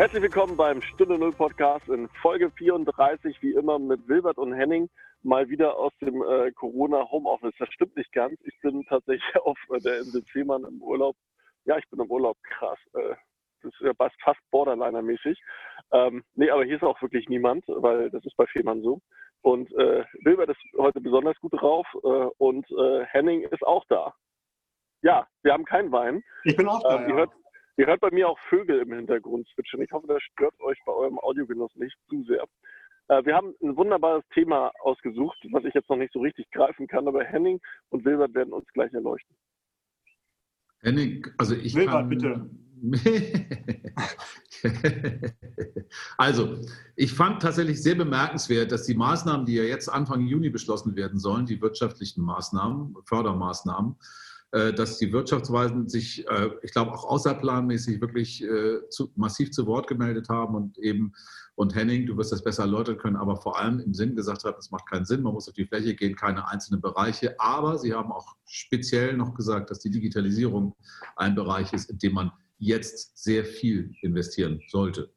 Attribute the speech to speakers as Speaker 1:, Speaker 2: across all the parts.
Speaker 1: Herzlich willkommen beim Stunde Null Podcast in Folge 34, wie immer mit Wilbert und Henning, mal wieder aus dem äh, Corona Homeoffice. Das stimmt nicht ganz. Ich bin tatsächlich auf äh, der Insel Fehmarn im Urlaub. Ja, ich bin im Urlaub. Krass. Äh, das ist ja fast Borderliner-mäßig. Ähm, nee, aber hier ist auch wirklich niemand, weil das ist bei Fehmarn so. Und äh, Wilbert ist heute besonders gut drauf äh, und äh, Henning ist auch da. Ja, wir haben keinen Wein.
Speaker 2: Ich bin auch da.
Speaker 1: Äh, ihr, hört, ihr, hört, bei mir auch Vögel im Hintergrund zwitschern. Ich hoffe, das stört euch bei eurem Audiogenuss nicht zu sehr. Äh, wir haben ein wunderbares Thema ausgesucht, was ich jetzt noch nicht so richtig greifen kann, aber Henning und Wilbert werden uns gleich erleuchten.
Speaker 3: Henning, also ich
Speaker 2: Wilbert,
Speaker 3: kann,
Speaker 2: bitte.
Speaker 3: also, ich fand tatsächlich sehr bemerkenswert, dass die Maßnahmen, die ja jetzt Anfang Juni beschlossen werden sollen, die wirtschaftlichen Maßnahmen, Fördermaßnahmen, äh, dass die Wirtschaftsweisen sich, äh, ich glaube, auch außerplanmäßig wirklich äh, zu, massiv zu Wort gemeldet haben und eben, und Henning, du wirst das besser erläutern können, aber vor allem im Sinn gesagt haben, es macht keinen Sinn, man muss auf die Fläche gehen, keine einzelnen Bereiche. Aber sie haben auch speziell noch gesagt, dass die Digitalisierung ein Bereich ist, in dem man jetzt sehr viel investieren sollte.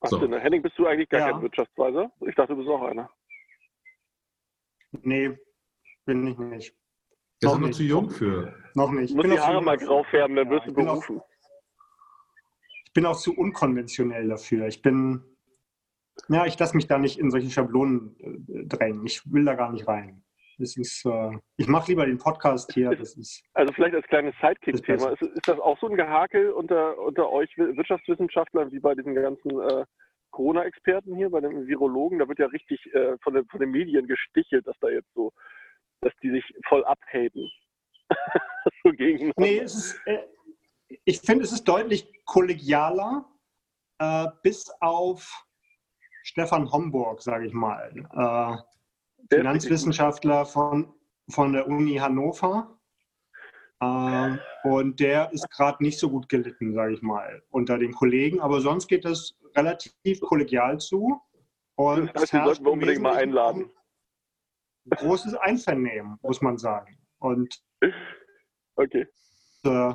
Speaker 1: Ach, so. Henning, bist du eigentlich gar ja. kein Wirtschaftsweiser? Ich dachte, du bist auch einer.
Speaker 2: Nee, bin ich nicht.
Speaker 3: Der ist noch, noch zu jung für.
Speaker 2: Noch nicht.
Speaker 1: Du musst die Haare mal grau färben, dann wirst du berufen.
Speaker 2: Auch, ich bin auch zu unkonventionell dafür. Ich bin, ja, ich lasse mich da nicht in solche Schablonen äh, drängen. Ich will da gar nicht rein. Das ist, äh, ich mache lieber den Podcast hier. Das ist,
Speaker 1: also vielleicht als kleines Sidekick-Thema. Ist, ist, das auch so ein Gehakel unter, unter euch Wirtschaftswissenschaftlern wie bei diesen ganzen äh, Corona-Experten hier, bei den Virologen? Da wird ja richtig äh, von, den, von den Medien gestichelt, dass da jetzt so dass die sich voll abhaten.
Speaker 2: so nee, es ist, äh, ich finde, es ist deutlich kollegialer, äh, bis auf Stefan Homburg, sage ich mal. Äh, Finanzwissenschaftler von, von der Uni Hannover. Äh, und der ist gerade nicht so gut gelitten, sage ich mal, unter den Kollegen. Aber sonst geht das relativ kollegial zu.
Speaker 1: Und das heißt, sollten wir unbedingt mal einladen
Speaker 2: großes Einvernehmen, muss man sagen. Und
Speaker 1: okay.
Speaker 2: Äh,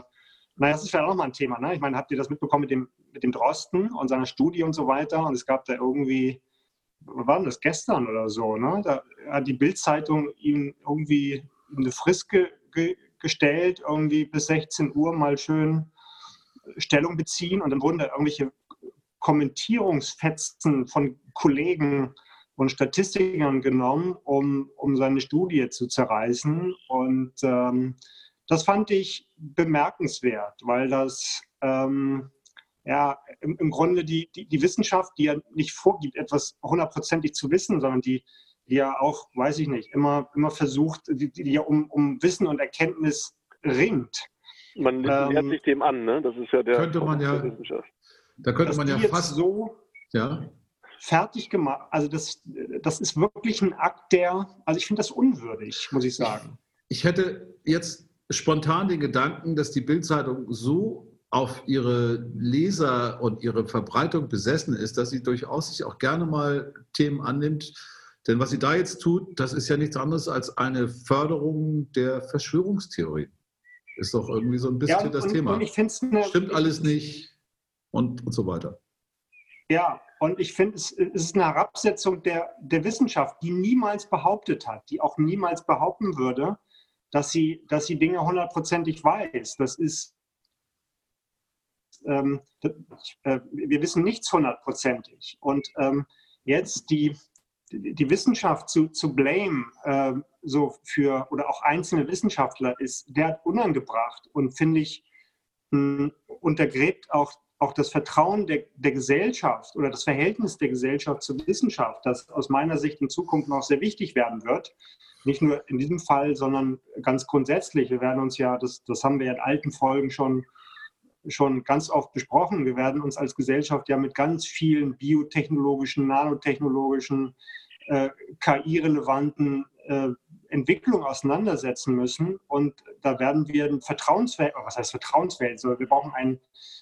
Speaker 2: naja, das ist vielleicht auch mal ein Thema. Ne? Ich meine, habt ihr das mitbekommen mit dem, mit dem Drosten und seiner Studie und so weiter? Und es gab da irgendwie, was war denn das gestern oder so? Ne? Da hat die Bildzeitung ihm irgendwie eine Frist ge, ge, gestellt, irgendwie bis 16 Uhr mal schön Stellung beziehen und dann wurden da irgendwelche Kommentierungsfetzen von Kollegen und Statistikern genommen, um, um seine Studie zu zerreißen. Und ähm, das fand ich bemerkenswert, weil das ähm, ja im, im Grunde die, die, die, Wissenschaft, die ja nicht vorgibt, etwas hundertprozentig zu wissen, sondern die, die ja auch, weiß ich nicht, immer, immer versucht, die, die ja um, um Wissen und Erkenntnis ringt.
Speaker 1: Man nähert ähm, sich dem an, ne? Das ist ja der
Speaker 3: könnte man ja, Wissenschaft. Da könnte man ja fast
Speaker 2: so ja fertig gemacht. Also das, das ist wirklich ein Akt, der, also ich finde das unwürdig, muss ich sagen.
Speaker 3: Ich hätte jetzt spontan den Gedanken, dass die Bildzeitung so auf ihre Leser und ihre Verbreitung besessen ist, dass sie durchaus sich auch gerne mal Themen annimmt. Denn was sie da jetzt tut, das ist ja nichts anderes als eine Förderung der Verschwörungstheorie. Ist doch irgendwie so ein bisschen ja, das und, Thema. Und Stimmt alles nicht und, und so weiter.
Speaker 2: Ja, und ich finde, es, ist eine Herabsetzung der, der Wissenschaft, die niemals behauptet hat, die auch niemals behaupten würde, dass sie, dass sie Dinge hundertprozentig weiß. Das ist, ähm, äh, wir wissen nichts hundertprozentig. Und ähm, jetzt die, die Wissenschaft zu, zu blame, äh, so für, oder auch einzelne Wissenschaftler, ist derart unangebracht und finde ich, untergräbt auch auch das Vertrauen der, der Gesellschaft oder das Verhältnis der Gesellschaft zur Wissenschaft, das aus meiner Sicht in Zukunft noch sehr wichtig werden wird. Nicht nur in diesem Fall, sondern ganz grundsätzlich. Wir werden uns ja, das, das haben wir ja in alten Folgen schon, schon ganz oft besprochen, wir werden uns als Gesellschaft ja mit ganz vielen biotechnologischen, nanotechnologischen, äh, KI-relevanten äh, Entwicklung auseinandersetzen müssen. Und da werden wir ein Vertrauensfeld, was heißt Vertrauensfeld? So, wir, brauchen ein,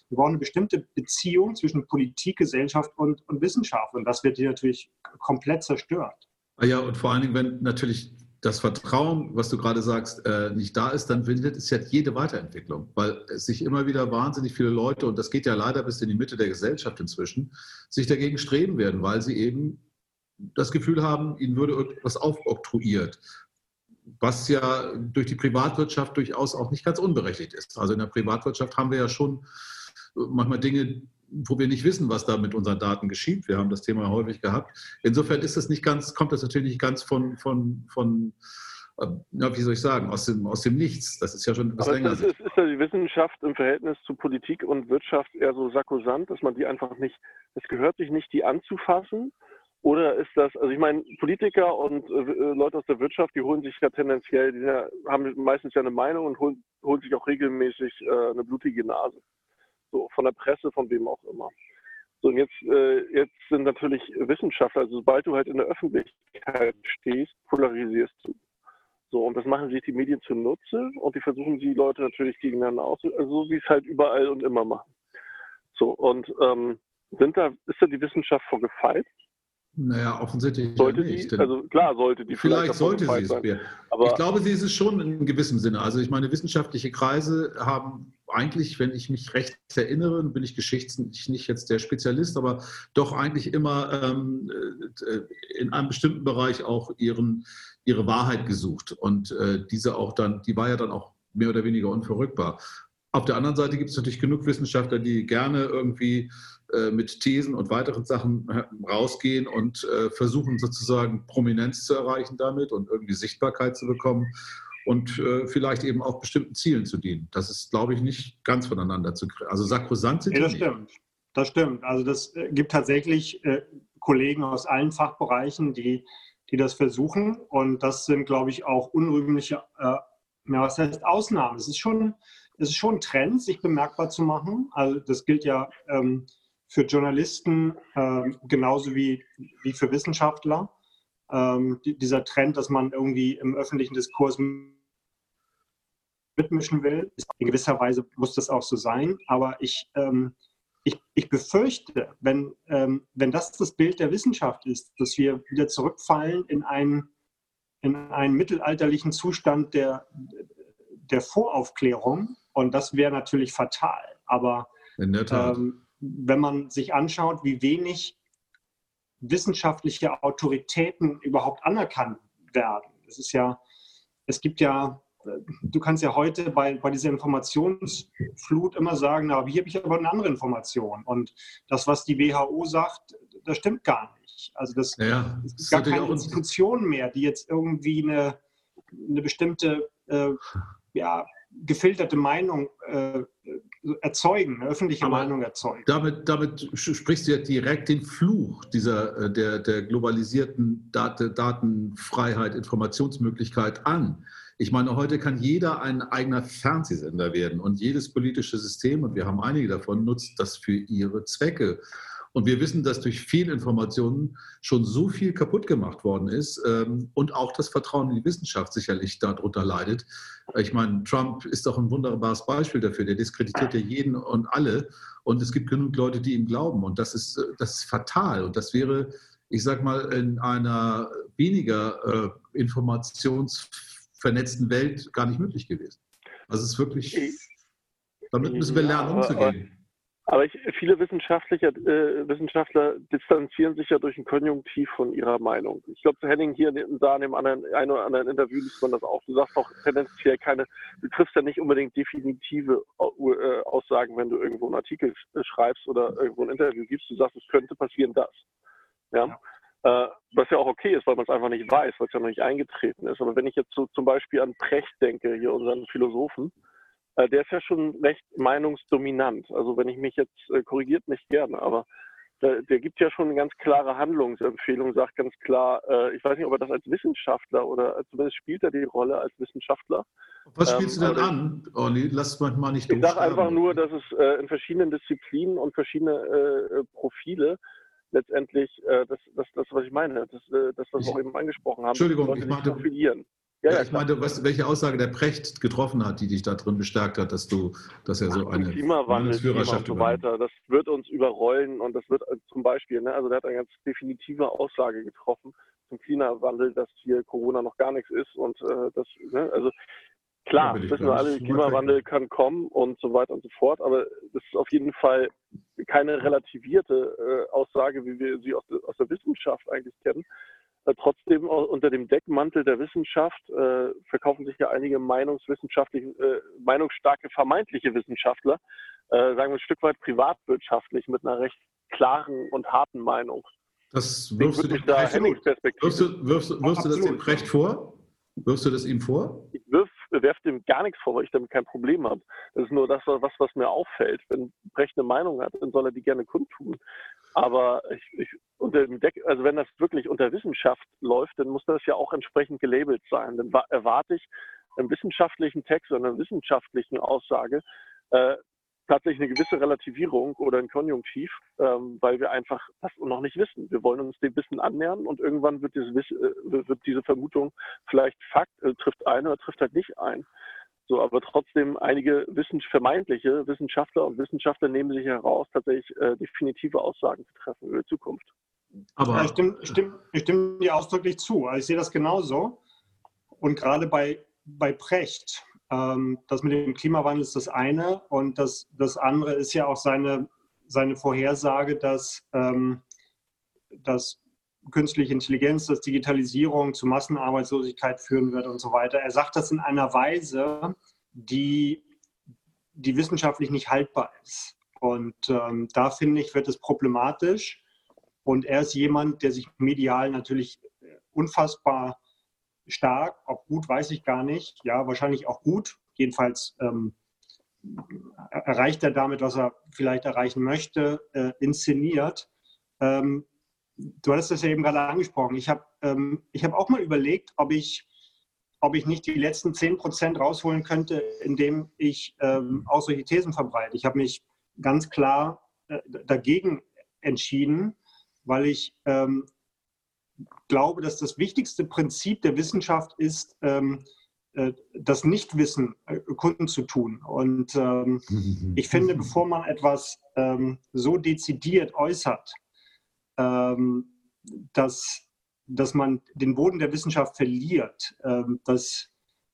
Speaker 2: wir brauchen eine bestimmte Beziehung zwischen Politik, Gesellschaft und, und Wissenschaft. Und das wird hier natürlich komplett zerstört.
Speaker 3: Ah ja, und vor allen Dingen, wenn natürlich das Vertrauen, was du gerade sagst, äh, nicht da ist, dann findet es ja jede Weiterentwicklung, weil sich immer wieder wahnsinnig viele Leute, und das geht ja leider bis in die Mitte der Gesellschaft inzwischen, sich dagegen streben werden, weil sie eben das Gefühl haben, ihnen würde irgendwas aufoktroyiert, was ja durch die Privatwirtschaft durchaus auch nicht ganz unberechtigt ist. Also in der Privatwirtschaft haben wir ja schon manchmal Dinge, wo wir nicht wissen, was da mit unseren Daten geschieht. Wir haben das Thema häufig gehabt. Insofern ist das nicht ganz, kommt das natürlich nicht ganz von, von, von äh, ja, wie soll ich sagen, aus dem, aus dem Nichts. Das ist ja schon etwas länger.
Speaker 1: Ist, ist, ist ja die Wissenschaft im Verhältnis zu Politik und Wirtschaft eher so sakrosanт, dass man die einfach nicht, es gehört sich nicht, die anzufassen? Oder ist das, also ich meine, Politiker und äh, Leute aus der Wirtschaft, die holen sich ja tendenziell, die haben meistens ja eine Meinung und holen, holen sich auch regelmäßig äh, eine blutige Nase so von der Presse, von wem auch immer. So, und jetzt, äh, jetzt sind natürlich Wissenschaftler, also sobald du halt in der Öffentlichkeit stehst, polarisierst du. So, und das machen sich die Medien zunutze und die versuchen die Leute natürlich gegeneinander aus, also so wie es halt überall und immer machen. So, und ähm, sind da, ist da die Wissenschaft vorgefeit?
Speaker 3: Naja, offensichtlich
Speaker 1: sollte nicht. Die, also klar sollte die
Speaker 3: vielleicht, vielleicht sollte sie es. Sein. Aber ich glaube, sie ist es schon in gewissem Sinne. Also ich meine, wissenschaftliche Kreise haben eigentlich, wenn ich mich recht erinnere, bin ich geschichtlich nicht jetzt der Spezialist, aber doch eigentlich immer ähm, äh, in einem bestimmten Bereich auch ihren, ihre Wahrheit gesucht. Und äh, diese auch dann, die war ja dann auch mehr oder weniger unverrückbar. Auf der anderen Seite gibt es natürlich genug Wissenschaftler, die gerne irgendwie mit Thesen und weiteren Sachen äh, rausgehen und äh, versuchen sozusagen Prominenz zu erreichen damit und irgendwie Sichtbarkeit zu bekommen und äh, vielleicht eben auch bestimmten Zielen zu dienen. Das ist, glaube ich, nicht ganz voneinander zu kriegen. Also sakrosant sind
Speaker 2: ja, das stimmt. Das stimmt. Also das äh, gibt tatsächlich äh, Kollegen aus allen Fachbereichen, die, die das versuchen. Und das sind, glaube ich, auch unrühmliche, äh, ja, was heißt Ausnahmen. Es ist schon, es ist schon ein Trend, sich bemerkbar zu machen. Also das gilt ja ähm, für Journalisten äh, genauso wie, wie für Wissenschaftler. Ähm, dieser Trend, dass man irgendwie im öffentlichen Diskurs mitmischen will. In gewisser Weise muss das auch so sein, aber ich, ähm, ich, ich befürchte, wenn, ähm, wenn das das Bild der Wissenschaft ist, dass wir wieder zurückfallen in einen, in einen mittelalterlichen Zustand der, der Voraufklärung und das wäre natürlich fatal. Aber ähm, wenn man sich anschaut, wie wenig wissenschaftliche Autoritäten überhaupt anerkannt werden, es ist ja, es gibt ja du kannst ja heute bei, bei dieser Informationsflut immer sagen, na, hier habe ich aber eine andere Information. Und das, was die WHO sagt, das stimmt gar nicht. Also das,
Speaker 3: ja,
Speaker 2: es gibt gar keine Institution mehr, die jetzt irgendwie eine, eine bestimmte äh, ja, gefilterte Meinung äh, erzeugen, eine öffentliche Aber Meinung erzeugen.
Speaker 3: Damit, damit sprichst du ja direkt den Fluch dieser, äh, der, der globalisierten Datenfreiheit, Informationsmöglichkeit an. Ich meine, heute kann jeder ein eigener Fernsehsender werden und jedes politische System, und wir haben einige davon, nutzt das für ihre Zwecke. Und wir wissen, dass durch Fehlinformationen schon so viel kaputt gemacht worden ist ähm, und auch das Vertrauen in die Wissenschaft sicherlich darunter leidet. Ich meine, Trump ist doch ein wunderbares Beispiel dafür. Der diskreditiert ja jeden und alle. Und es gibt genug Leute, die ihm glauben. Und das ist, das ist fatal. Und das wäre, ich sage mal, in einer weniger äh, informations vernetzten Welt gar nicht möglich gewesen. Also es ist wirklich, damit müssen wir lernen, umzugehen.
Speaker 1: Aber ich, viele Wissenschaftler, äh, Wissenschaftler distanzieren sich ja durch ein Konjunktiv von ihrer Meinung. Ich glaube, zu Henning hier da in dem anderen, ein oder anderen Interview liest man das auch. Du sagst auch tendenziell keine, du triffst ja nicht unbedingt definitive äh, Aussagen, wenn du irgendwo einen Artikel schreibst oder irgendwo ein Interview gibst. Du sagst, es könnte passieren das. Ja. ja. Äh, was ja auch okay ist, weil man es einfach nicht weiß, weil es ja noch nicht eingetreten ist. Aber wenn ich jetzt so zum Beispiel an Precht denke, hier unseren Philosophen, äh, der ist ja schon recht meinungsdominant. Also wenn ich mich jetzt, äh, korrigiert mich gerne, aber der, der, gibt ja schon eine ganz klare Handlungsempfehlung, sagt ganz klar, äh, ich weiß nicht, ob er das als Wissenschaftler oder zumindest spielt er die Rolle als Wissenschaftler.
Speaker 3: Was spielst ähm, du denn an, Olli? Lass mich mal nicht
Speaker 1: Ich sage einfach nur, dass es äh, in verschiedenen Disziplinen und verschiedene äh, Profile letztendlich äh, das, das, das, was ich meine, das, äh, das was wir auch eben angesprochen haben.
Speaker 3: Entschuldigung, ich meinte, ja, ja, ich meinte, was, welche Aussage der Precht getroffen hat, die dich da drin bestärkt hat, dass du, dass er so Ach, eine
Speaker 1: Klimawandel Führerschaft und so weiter, das wird uns überrollen und das wird äh, zum Beispiel, ne, also der hat eine ganz definitive Aussage getroffen, zum Klimawandel, dass hier Corona noch gar nichts ist und äh, das, ne, also klar, wissen wir alle, Klimawandel kann kommen und so weiter und so fort, aber das ist auf jeden Fall keine relativierte äh, Aussage, wie wir sie aus, aus der Wissenschaft eigentlich kennen. Äh, trotzdem unter dem Deckmantel der Wissenschaft äh, verkaufen sich ja einige meinungswissenschaftliche, äh, meinungsstarke vermeintliche Wissenschaftler, äh, sagen wir ein Stück weit privatwirtschaftlich mit einer recht klaren und harten Meinung.
Speaker 3: Das wirfst du, da wirfst du, wirfst, wirfst du das dem Brecht vor? Wirfst du das ihm vor?
Speaker 1: Ich wirf, werf dem gar nichts vor, weil ich damit kein Problem habe. Das ist nur das, was, was mir auffällt. Wenn Brecht eine Meinung hat, dann soll er die gerne kundtun. Aber ich, ich, unter dem Deck, also wenn das wirklich unter Wissenschaft läuft, dann muss das ja auch entsprechend gelabelt sein. Dann erwarte ich einen wissenschaftlichen Text oder einer wissenschaftlichen Aussage äh, tatsächlich eine gewisse Relativierung oder ein Konjunktiv, ähm, weil wir einfach das noch nicht wissen. Wir wollen uns dem Wissen annähern und irgendwann wird, dieses Wiss, äh, wird diese Vermutung vielleicht Fakt, äh, trifft ein oder trifft halt nicht ein. So, aber trotzdem einige Wissen, vermeintliche Wissenschaftler und Wissenschaftler nehmen sich heraus, tatsächlich äh, definitive Aussagen zu treffen über die Zukunft.
Speaker 2: Aber ja, ich, stimme, ich, stimme, ich stimme dir ausdrücklich zu. Also ich sehe das genauso. Und gerade bei, bei Precht, ähm, das mit dem Klimawandel ist das eine. Und das, das andere ist ja auch seine, seine Vorhersage, dass, ähm, dass künstliche Intelligenz, dass Digitalisierung zu Massenarbeitslosigkeit führen wird und so weiter. Er sagt das in einer Weise, die, die wissenschaftlich nicht haltbar ist. Und ähm, da finde ich, wird es problematisch. Und er ist jemand, der sich medial natürlich unfassbar stark, ob gut, weiß ich gar nicht. Ja, wahrscheinlich auch gut. Jedenfalls ähm, erreicht er damit, was er vielleicht erreichen möchte, äh, inszeniert. Ähm, du hattest das ja eben gerade angesprochen. Ich habe ähm, hab auch mal überlegt, ob ich, ob ich nicht die letzten 10 Prozent rausholen könnte, indem ich ähm, auch solche Thesen verbreite. Ich habe mich ganz klar äh, dagegen entschieden, weil ich ähm, glaube, dass das wichtigste Prinzip der Wissenschaft ist, ähm, äh, das Nichtwissen äh, Kunden zu tun. Und ähm, ich finde, bevor man etwas ähm, so dezidiert äußert, ähm, dass, dass man den Boden der Wissenschaft verliert, ähm, das,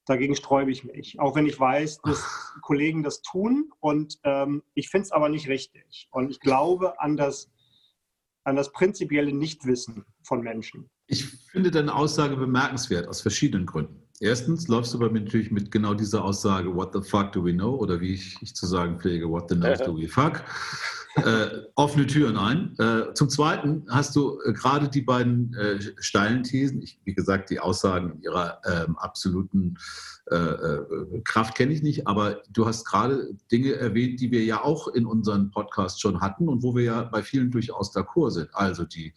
Speaker 2: dagegen sträube ich mich. Auch wenn ich weiß, dass Kollegen das tun und ähm, ich finde es aber nicht richtig. Und ich glaube an das, an das prinzipielle Nichtwissen von Menschen.
Speaker 3: Ich finde deine Aussage bemerkenswert aus verschiedenen Gründen. Erstens läufst du bei mir natürlich mit genau dieser Aussage, what the fuck do we know? Oder wie ich, ich zu sagen pflege, what the knows do we fuck? Äh, offene Türen ein. Äh, zum Zweiten hast du äh, gerade die beiden äh, steilen Thesen, ich, wie gesagt, die Aussagen ihrer ähm, absoluten äh, Kraft kenne ich nicht, aber du hast gerade Dinge erwähnt, die wir ja auch in unseren Podcasts schon hatten und wo wir ja bei vielen durchaus d'accord sind. Also die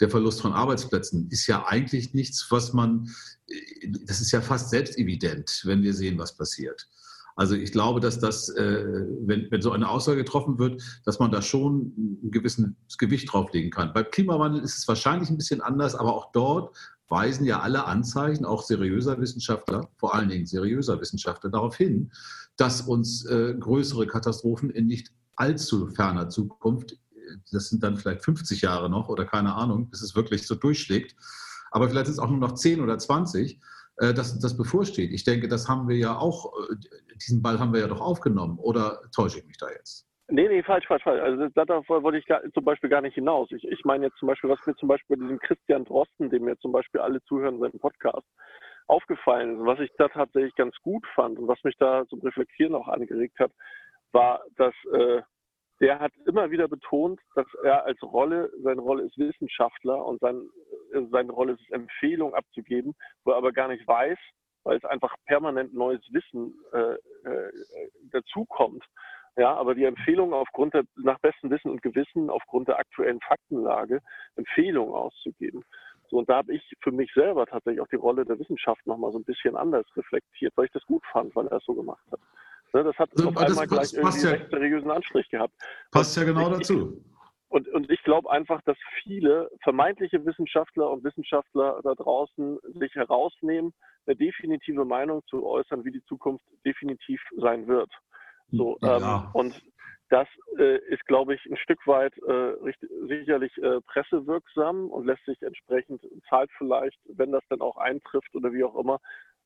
Speaker 3: der Verlust von Arbeitsplätzen ist ja eigentlich nichts, was man, das ist ja fast selbstevident, wenn wir sehen, was passiert. Also ich glaube, dass das, äh, wenn, wenn so eine Aussage getroffen wird, dass man da schon ein gewisses Gewicht drauflegen kann. Beim Klimawandel ist es wahrscheinlich ein bisschen anders, aber auch dort weisen ja alle Anzeichen, auch seriöser Wissenschaftler, vor allen Dingen seriöser Wissenschaftler, darauf hin, dass uns äh, größere Katastrophen in nicht allzu ferner Zukunft, das sind dann vielleicht 50 Jahre noch oder keine Ahnung, bis es wirklich so durchschlägt, aber vielleicht ist es auch nur noch 10 oder 20, äh, dass das bevorsteht. Ich denke, das haben wir ja auch, äh, diesen Ball haben wir ja doch aufgenommen. Oder täusche ich mich da jetzt?
Speaker 1: Nee, nee, falsch, falsch, falsch. Also darauf wollte ich gar, zum Beispiel gar nicht hinaus. Ich, ich meine jetzt zum Beispiel, was mir zum Beispiel bei diesem Christian Drosten, dem mir zum Beispiel alle zuhören, seinen Podcast, aufgefallen ist, was ich da tatsächlich ganz gut fand und was mich da zum Reflektieren auch angeregt hat, war, dass äh, der hat immer wieder betont, dass er als Rolle, seine Rolle ist Wissenschaftler und sein, äh, seine Rolle ist Empfehlungen abzugeben, wo er aber gar nicht weiß, weil es einfach permanent neues Wissen äh, äh, dazukommt. Ja, aber die Empfehlung aufgrund der, nach bestem Wissen und Gewissen, aufgrund der aktuellen Faktenlage, Empfehlungen auszugeben. So, und da habe ich für mich selber tatsächlich auch die Rolle der Wissenschaft nochmal so ein bisschen anders reflektiert, weil ich das gut fand, weil er es so gemacht hat. Ne, das hat also, auf einmal gleich irgendwie ja, einen seriösen Anstrich gehabt.
Speaker 3: Passt ja genau dazu.
Speaker 1: Und, und ich glaube einfach, dass viele vermeintliche Wissenschaftler und Wissenschaftler da draußen sich herausnehmen, eine definitive Meinung zu äußern, wie die Zukunft definitiv sein wird. So, ja. ähm, und Das äh, ist, glaube ich, ein Stück weit äh, richtig, sicherlich äh, pressewirksam und lässt sich entsprechend zahlt vielleicht, wenn das dann auch eintrifft oder wie auch immer,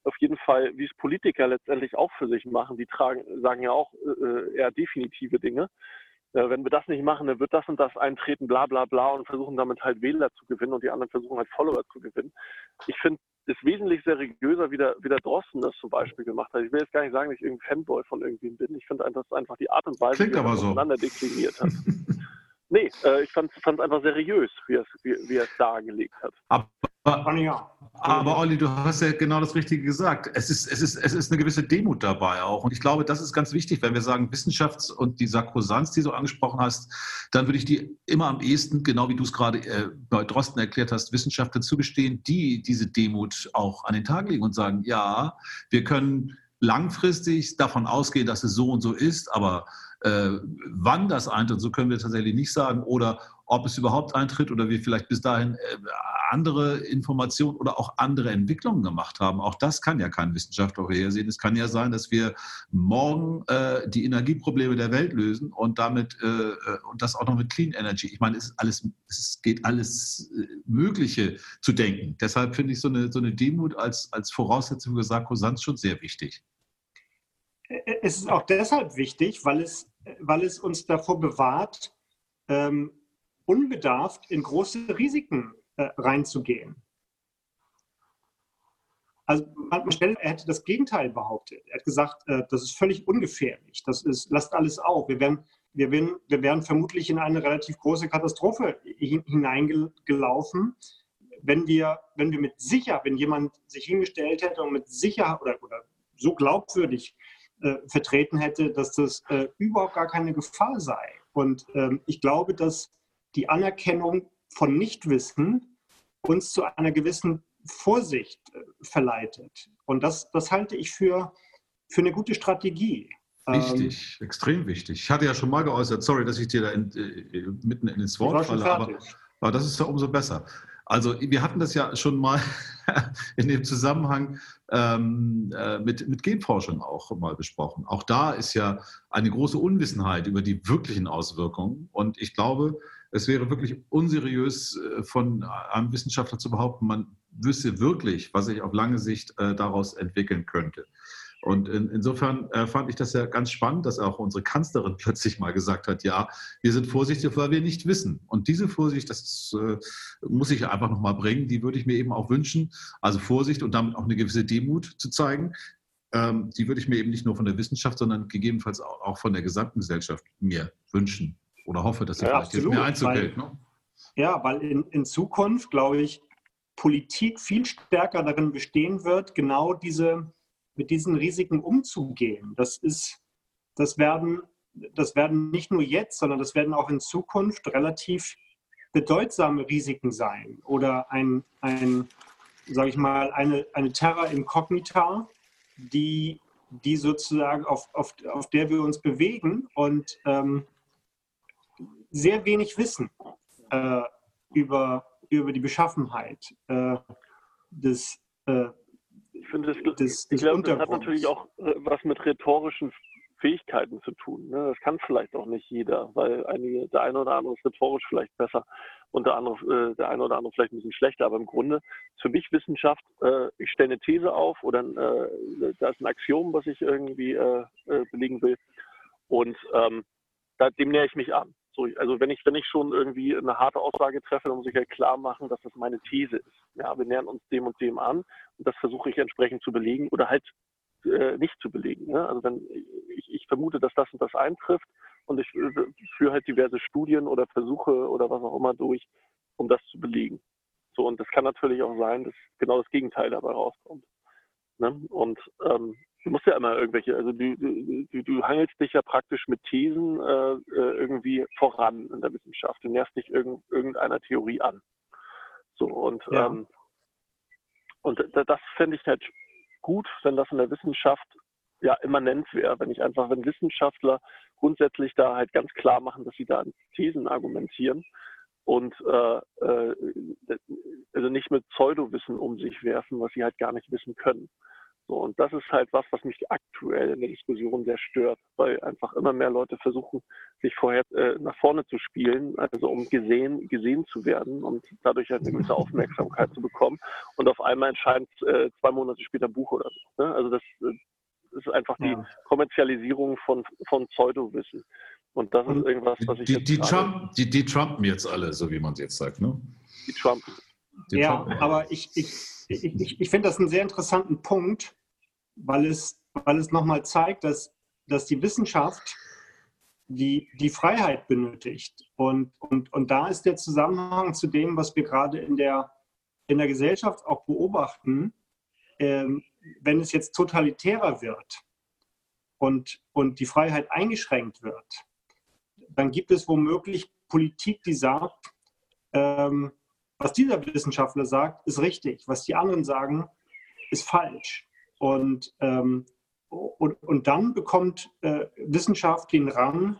Speaker 1: auf jeden Fall, wie es Politiker letztendlich auch für sich machen. Die tragen, sagen ja auch äh, eher definitive Dinge. Äh, wenn wir das nicht machen, dann wird das und das eintreten, bla bla bla und versuchen damit halt Wähler zu gewinnen und die anderen versuchen halt Follower zu gewinnen. Ich finde es wesentlich seriöser, wie der, wie der Drosten das zum Beispiel gemacht hat. Ich will jetzt gar nicht sagen, dass ich irgendein Fanboy von irgendwem bin. Ich finde einfach, einfach die Art und Weise,
Speaker 3: Klingt
Speaker 1: wie er
Speaker 3: das
Speaker 1: so. dekliniert hat. Nee, äh, ich fand es einfach seriös, wie er es wie, wie dargelegt hat.
Speaker 3: Aber, aber Olli, du hast ja genau das Richtige gesagt. Es ist, es, ist, es ist eine gewisse Demut dabei auch. Und ich glaube, das ist ganz wichtig, wenn wir sagen Wissenschafts- und die Sakrosanz, die du angesprochen hast, dann würde ich die immer am ehesten, genau wie du es gerade äh, bei Drosten erklärt hast, Wissenschaftlern zugestehen, die diese Demut auch an den Tag legen und sagen, ja, wir können langfristig davon ausgehen, dass es so und so ist, aber äh, wann das eintritt, so können wir tatsächlich nicht sagen. Oder ob es überhaupt eintritt oder wir vielleicht bis dahin äh, andere Informationen oder auch andere Entwicklungen gemacht haben. Auch das kann ja kein Wissenschaftler vorhersehen. Es kann ja sein, dass wir morgen äh, die Energieprobleme der Welt lösen und damit äh, äh und das auch noch mit Clean Energy. Ich meine, es alles, es geht alles äh, Mögliche zu denken. Deshalb finde ich so eine, so eine Demut als, als Voraussetzung für Sarkosanz schon sehr wichtig
Speaker 2: es ist auch deshalb wichtig, weil es, weil es uns davor bewahrt, ähm, unbedarft in große Risiken äh, reinzugehen. Also man stellt, er hätte das Gegenteil behauptet. Er hat gesagt, äh, das ist völlig ungefährlich. Das ist, lasst alles auf. Wir werden, wir, werden, wir werden vermutlich in eine relativ große Katastrophe hineingelaufen, wenn wir, wenn wir mit sicher, wenn jemand sich hingestellt hätte und mit Sicherheit oder, oder so glaubwürdig äh, vertreten hätte, dass das äh, überhaupt gar keine Gefahr sei. Und ähm, ich glaube, dass die Anerkennung von Nichtwissen uns zu einer gewissen Vorsicht äh, verleitet. Und das, das halte ich für, für eine gute Strategie.
Speaker 3: Wichtig, ähm, extrem wichtig. Ich hatte ja schon mal geäußert, sorry, dass ich dir da in, äh, mitten ins Wort falle, aber, aber das ist ja umso besser. Also wir hatten das ja schon mal in dem Zusammenhang ähm, äh, mit, mit Genforschung auch mal besprochen. Auch da ist ja eine große Unwissenheit über die wirklichen Auswirkungen. Und ich glaube, es wäre wirklich unseriös äh, von einem Wissenschaftler zu behaupten, man wüsste wirklich, was sich auf lange Sicht äh, daraus entwickeln könnte. Und in, insofern äh, fand ich das ja ganz spannend, dass auch unsere Kanzlerin plötzlich mal gesagt hat, ja, wir sind vorsichtig, weil wir nicht wissen. Und diese Vorsicht, das äh, muss ich einfach nochmal bringen, die würde ich mir eben auch wünschen. Also Vorsicht und damit auch eine gewisse Demut zu zeigen. Ähm, die würde ich mir eben nicht nur von der Wissenschaft, sondern gegebenenfalls auch, auch von der gesamten Gesellschaft mir wünschen oder hoffe, dass sie ja, vielleicht absolut, jetzt mehr Einzug hält. Ne?
Speaker 2: Ja, weil in, in Zukunft, glaube ich, Politik viel stärker darin bestehen wird, genau diese mit diesen Risiken umzugehen. Das ist, das werden, das werden nicht nur jetzt, sondern das werden auch in Zukunft relativ bedeutsame Risiken sein oder ein, ein sage ich mal, eine, eine Terra incognita, die, die sozusagen auf, auf, auf der wir uns bewegen und ähm, sehr wenig wissen äh, über, über die Beschaffenheit äh, des, äh,
Speaker 1: ich finde, das, das, ich glaube, das hat natürlich auch äh, was mit rhetorischen Fähigkeiten zu tun. Ne? Das kann vielleicht auch nicht jeder, weil einige, der eine oder andere ist rhetorisch vielleicht besser und der andere, äh, der eine oder andere vielleicht ein bisschen schlechter. Aber im Grunde ist für mich Wissenschaft, äh, ich stelle eine These auf oder äh, da ist ein Axiom, was ich irgendwie äh, äh, belegen will. Und ähm, da, dem nähere ich mich an. So, also wenn ich, wenn ich schon irgendwie eine harte Aussage treffe, dann muss ich halt klar machen, dass das meine These ist. Ja, wir nähern uns dem und dem an und das versuche ich entsprechend zu belegen oder halt äh, nicht zu belegen. Ne? Also wenn ich, ich, vermute, dass das und das eintrifft und ich äh, führe halt diverse Studien oder Versuche oder was auch immer durch, um das zu belegen. So, und das kann natürlich auch sein, dass genau das Gegenteil dabei rauskommt. Ne? Und ähm, du musst ja immer irgendwelche, also du, du, du hangelst dich ja praktisch mit Thesen äh, äh, irgendwie voran in der Wissenschaft. Du näherst dich irgend, irgendeiner Theorie an. So und ja. ähm, und das fände ich halt gut, wenn das in der Wissenschaft ja immanent wäre, wenn ich einfach, wenn Wissenschaftler grundsätzlich da halt ganz klar machen, dass sie da Thesen argumentieren und äh, äh, also nicht mit Pseudowissen um sich werfen, was sie halt gar nicht wissen können So, und das ist halt was, was mich aktuell in der Diskussion sehr stört, weil einfach immer mehr Leute versuchen, sich vorher äh, nach vorne zu spielen, also um gesehen, gesehen zu werden und dadurch halt eine gewisse Aufmerksamkeit zu bekommen. Und auf einmal entscheidet äh, zwei Monate später Buch oder so. Ne? Also das äh, ist einfach die ja. Kommerzialisierung von, von Pseudowissen. Und das ist irgendwas, was ich.
Speaker 3: Die, die, Trump, die, die Trumpen jetzt alle, so wie man es jetzt sagt, ne?
Speaker 1: Die Trumpen.
Speaker 2: Die ja, Trumpen. aber ich, ich, ich, ich, ich finde das einen sehr interessanten Punkt, weil es, weil es nochmal zeigt, dass, dass die Wissenschaft die, die Freiheit benötigt. Und, und, und da ist der Zusammenhang zu dem, was wir gerade in der, in der Gesellschaft auch beobachten, ähm, wenn es jetzt totalitärer wird und, und die Freiheit eingeschränkt wird, dann gibt es womöglich Politik, die sagt, ähm, was dieser Wissenschaftler sagt, ist richtig, was die anderen sagen, ist falsch. Und, ähm, und, und dann bekommt äh, Wissenschaft den Rang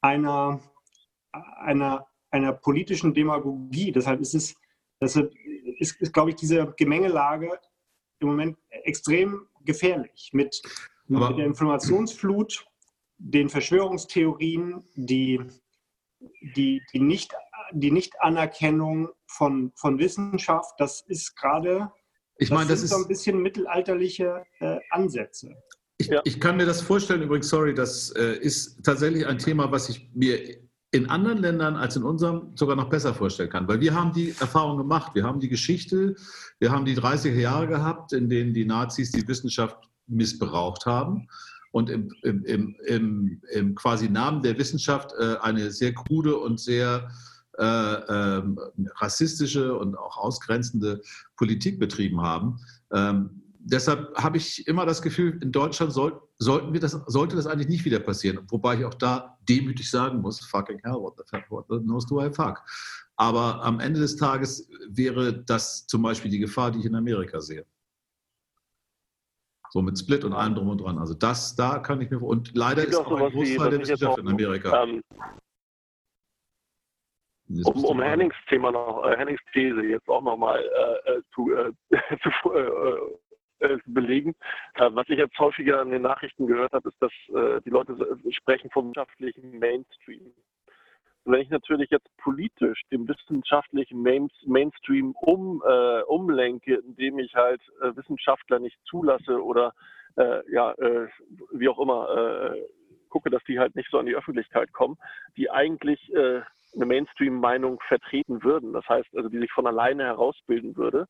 Speaker 2: einer, einer, einer politischen Demagogie. Deshalb ist es, deshalb ist, ist, glaube ich, diese Gemengelage im Moment extrem gefährlich mit, mit der Informationsflut, den Verschwörungstheorien, die, die, die, nicht, die Nicht-Anerkennung von, von Wissenschaft. Das ist gerade
Speaker 3: ich meine, das,
Speaker 2: das ist so ein bisschen mittelalterliche äh, Ansätze.
Speaker 3: Ich, ja. ich, kann mir das vorstellen, übrigens, sorry, das äh, ist tatsächlich ein Thema, was ich mir in anderen Ländern als in unserem sogar noch besser vorstellen kann. Weil wir haben die Erfahrung gemacht, wir haben die Geschichte, wir haben die 30er Jahre gehabt, in denen die Nazis die Wissenschaft missbraucht haben und im, im, im, im quasi Namen der Wissenschaft äh, eine sehr krude und sehr äh, ähm, rassistische und auch ausgrenzende Politik betrieben haben. Ähm, deshalb habe ich immer das Gefühl, in Deutschland soll, sollten wir das, sollte das eigentlich nicht wieder passieren. Wobei ich auch da demütig sagen muss, fucking hell, what the fuck, what knows do I fuck? Aber am Ende des Tages wäre das zum Beispiel die Gefahr, die ich in Amerika sehe. So mit Split und allem drum und dran. Also das, da kann ich mir und leider ist auch ein Großteil der Wissenschaft in Amerika. Ähm,
Speaker 1: um, um Hennings Thema noch, äh, Hennings These jetzt auch nochmal äh, äh, zu, äh, zu, äh, äh, belegen. was ich jetzt häufiger in den Nachrichten gehört habe, ist, dass die Leute sprechen vom wissenschaftlichen Mainstream. wenn ich natürlich jetzt politisch den wissenschaftlichen Main Mainstream um, umlenke, indem ich halt Wissenschaftler nicht zulasse oder ja, wie auch immer, gucke, dass die halt nicht so an die Öffentlichkeit kommen, die eigentlich eine Mainstream-Meinung vertreten würden. Das heißt, also die sich von alleine herausbilden würde.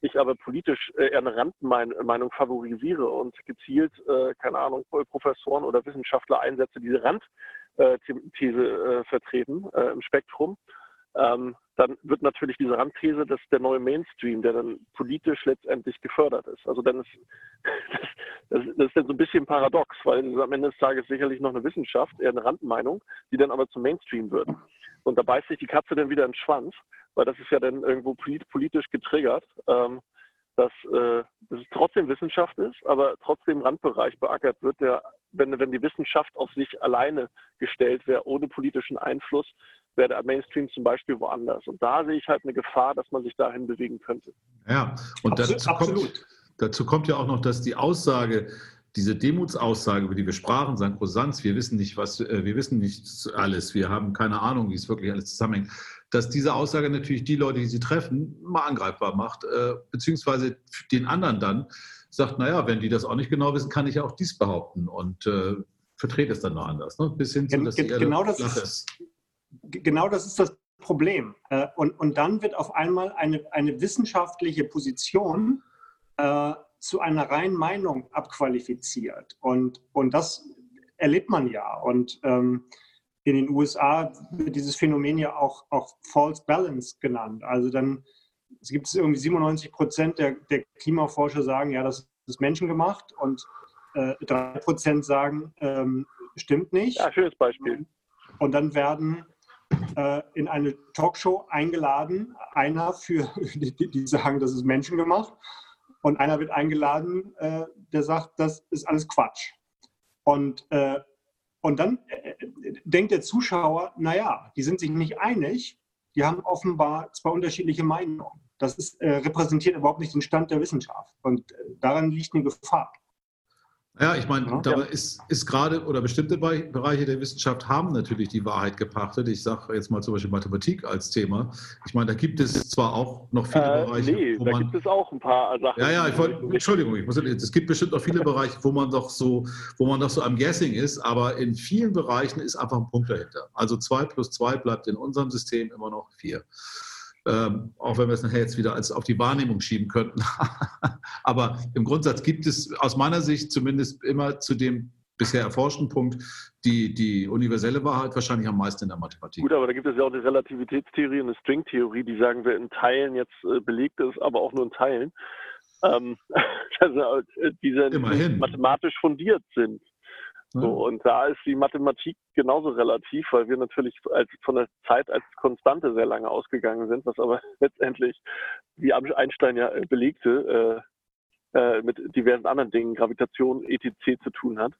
Speaker 1: Ich aber politisch äh, eher eine Randmeinung favorisiere und gezielt, äh, keine Ahnung, Professoren oder Wissenschaftler einsetze, die diese Randthese äh, vertreten im Spektrum, ähm, dann wird natürlich diese Randthese das der neue Mainstream, der dann politisch letztendlich gefördert ist. Also dann ist das, das, das ist dann so ein bisschen paradox, weil am Ende des Tages sicherlich noch eine Wissenschaft, eher eine Randmeinung, die dann aber zum Mainstream wird. Und da beißt sich die Katze dann wieder in den Schwanz, weil das ist ja dann irgendwo politisch getriggert, ähm, dass, äh, dass es trotzdem Wissenschaft ist, aber trotzdem Randbereich beackert wird, der, wenn, wenn die Wissenschaft auf sich alleine gestellt wäre, ohne politischen Einfluss, wäre der Mainstream zum Beispiel woanders. Und da sehe ich halt eine Gefahr, dass man sich dahin bewegen könnte.
Speaker 3: Ja, und dazu kommt, dazu kommt ja auch noch, dass die Aussage, diese Demutsaussage, über die wir sprachen, St. Rosanz, wir wissen nicht, was, äh, wir wissen nicht alles, wir haben keine Ahnung, wie es wirklich alles zusammenhängt, dass diese Aussage natürlich die Leute, die sie treffen, mal angreifbar macht, äh, beziehungsweise den anderen dann sagt, naja, wenn die das auch nicht genau wissen, kann ich auch dies behaupten und äh, vertrete es dann noch anders. Ne?
Speaker 2: Bis hin zu, dass Gen genau, das ist, genau das ist das Problem. Äh, und, und dann wird auf einmal eine, eine wissenschaftliche Position äh, zu einer reinen Meinung abqualifiziert. Und, und das erlebt man ja. Und ähm, in den USA wird dieses Phänomen ja auch, auch False Balance genannt. Also dann es gibt es irgendwie 97 Prozent der, der Klimaforscher sagen, ja, das ist menschengemacht und äh, 3 Prozent sagen, ähm, stimmt nicht.
Speaker 1: Ja, schönes Beispiel.
Speaker 2: Und dann werden äh, in eine Talkshow eingeladen, einer für die, die sagen, das ist menschengemacht und einer wird eingeladen, äh, der sagt, das ist alles Quatsch. Und, äh, und dann äh, denkt der Zuschauer, naja, die sind sich nicht einig, die haben offenbar zwei unterschiedliche Meinungen. das ist, äh, repräsentiert überhaupt nicht den Stand der Wissenschaft. Und äh, daran liegt eine Gefahr.
Speaker 3: Ja, ich meine, ja. dabei ist, ist gerade oder bestimmte Bereiche der Wissenschaft haben natürlich die Wahrheit gepachtet. Ich sage jetzt mal zum Beispiel Mathematik als Thema. Ich meine, da gibt es zwar auch noch viele äh, Bereiche.
Speaker 1: Nee, wo da man, gibt es auch ein paar Sachen.
Speaker 3: Ja, ja, ich wollte, Entschuldigung, ich muss, es gibt bestimmt noch viele Bereiche, wo man doch so, wo man doch so am Guessing ist, aber in vielen Bereichen ist einfach ein Punkt dahinter. Also zwei plus zwei bleibt in unserem System immer noch vier. Ähm, auch wenn wir es nachher jetzt wieder als auf die Wahrnehmung schieben könnten. Aber im Grundsatz gibt es aus meiner Sicht zumindest immer zu dem bisher erforschten Punkt die, die universelle Wahrheit wahrscheinlich am meisten in der Mathematik.
Speaker 1: Gut, aber da gibt es ja auch die Relativitätstheorie und eine Stringtheorie, die sagen wir in Teilen jetzt äh, belegt ist, aber auch nur in Teilen. Ähm, also, diese
Speaker 3: Immerhin.
Speaker 1: mathematisch fundiert sind. So, und da ist die Mathematik genauso relativ, weil wir natürlich als, von der Zeit als Konstante sehr lange ausgegangen sind, was aber letztendlich, wie Einstein ja äh, belegte, äh, äh, mit diversen anderen Dingen, Gravitation, etc. zu tun hat.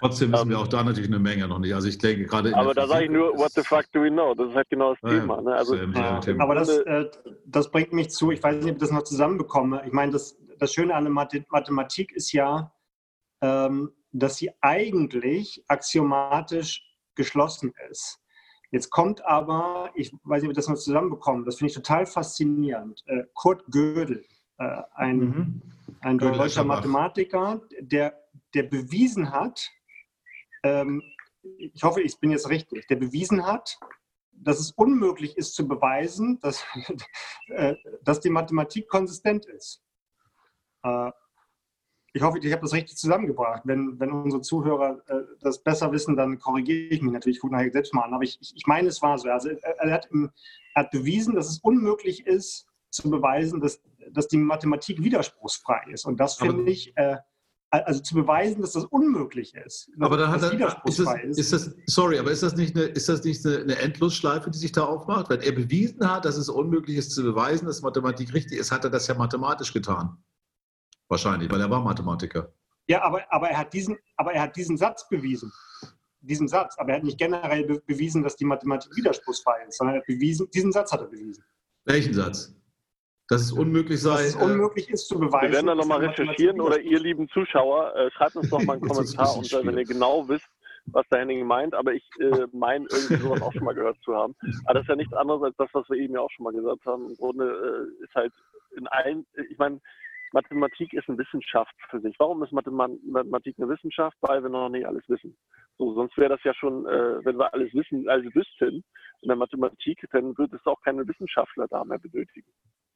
Speaker 3: Trotzdem wissen ähm, wir auch da natürlich eine Menge noch nicht. Also ich denke gerade.
Speaker 1: Aber da sage ich nur, what the fuck do we know? Das ist halt genau das ja, Thema. Ne? Also,
Speaker 2: ja, aber das, äh, das bringt mich zu, ich weiß nicht, ob ich das noch zusammenbekomme. Ich meine, das, das Schöne an der Mathematik ist ja, ähm, dass sie eigentlich axiomatisch geschlossen ist. Jetzt kommt aber, ich weiß nicht, ob wir das noch zusammenbekommen, das finde ich total faszinierend. Äh, Kurt Gödel, äh, ein, mhm. ein deutscher Mathematiker, der, der bewiesen hat, ähm, ich hoffe, ich bin jetzt richtig, der bewiesen hat, dass es unmöglich ist zu beweisen, dass, äh, dass die Mathematik konsistent ist ich hoffe, ich habe das richtig zusammengebracht. Wenn, wenn unsere Zuhörer äh, das besser wissen, dann korrigiere ich mich natürlich, ich gucke nachher selbst mal an. Aber ich, ich meine, es war so. Also, er, er, hat, er, hat, bewiesen, dass es unmöglich ist, zu beweisen, dass, dass die Mathematik widerspruchsfrei ist. Und das finde ich, äh, also zu beweisen, dass das unmöglich ist.
Speaker 3: Aber da hat er, ist, das, ist. das, sorry, aber ist das nicht, eine, ist das nicht eine, eine Endlosschleife, die sich da aufmacht? Wenn er bewiesen hat, dass es unmöglich ist zu beweisen, dass Mathematik richtig ist, hat er das ja mathematisch getan. Wahrscheinlich, weil er war Mathematiker.
Speaker 2: Ja, aber, aber, er, hat diesen, aber er hat diesen Satz bewiesen. Diesen Satz. Aber er hat nicht generell be bewiesen, dass die Mathematik widerspruchsfrei ist, sondern er hat bewiesen, diesen Satz hat er bewiesen.
Speaker 3: Welchen Satz? Dass es unmöglich sei. Dass
Speaker 2: es unmöglich ist zu beweisen.
Speaker 1: Wir werden da nochmal recherchieren oder ihr lieben Zuschauer, äh, schreibt uns doch mal einen Kommentar unter, wenn ihr genau wisst, was der Henning meint, aber ich äh, meine irgendwie sowas auch schon mal gehört zu haben. Aber das ist ja nichts anderes als das, was wir eben ja auch schon mal gesagt haben. Im Grunde äh, ist halt in allen, ich meine, Mathematik ist eine Wissenschaft für sich. Warum ist Mathematik eine Wissenschaft? Weil wir noch nicht alles wissen. So, sonst wäre das ja schon, äh, wenn wir alles wissen, also wüssten in der Mathematik, dann würde es auch keine Wissenschaftler da mehr benötigen.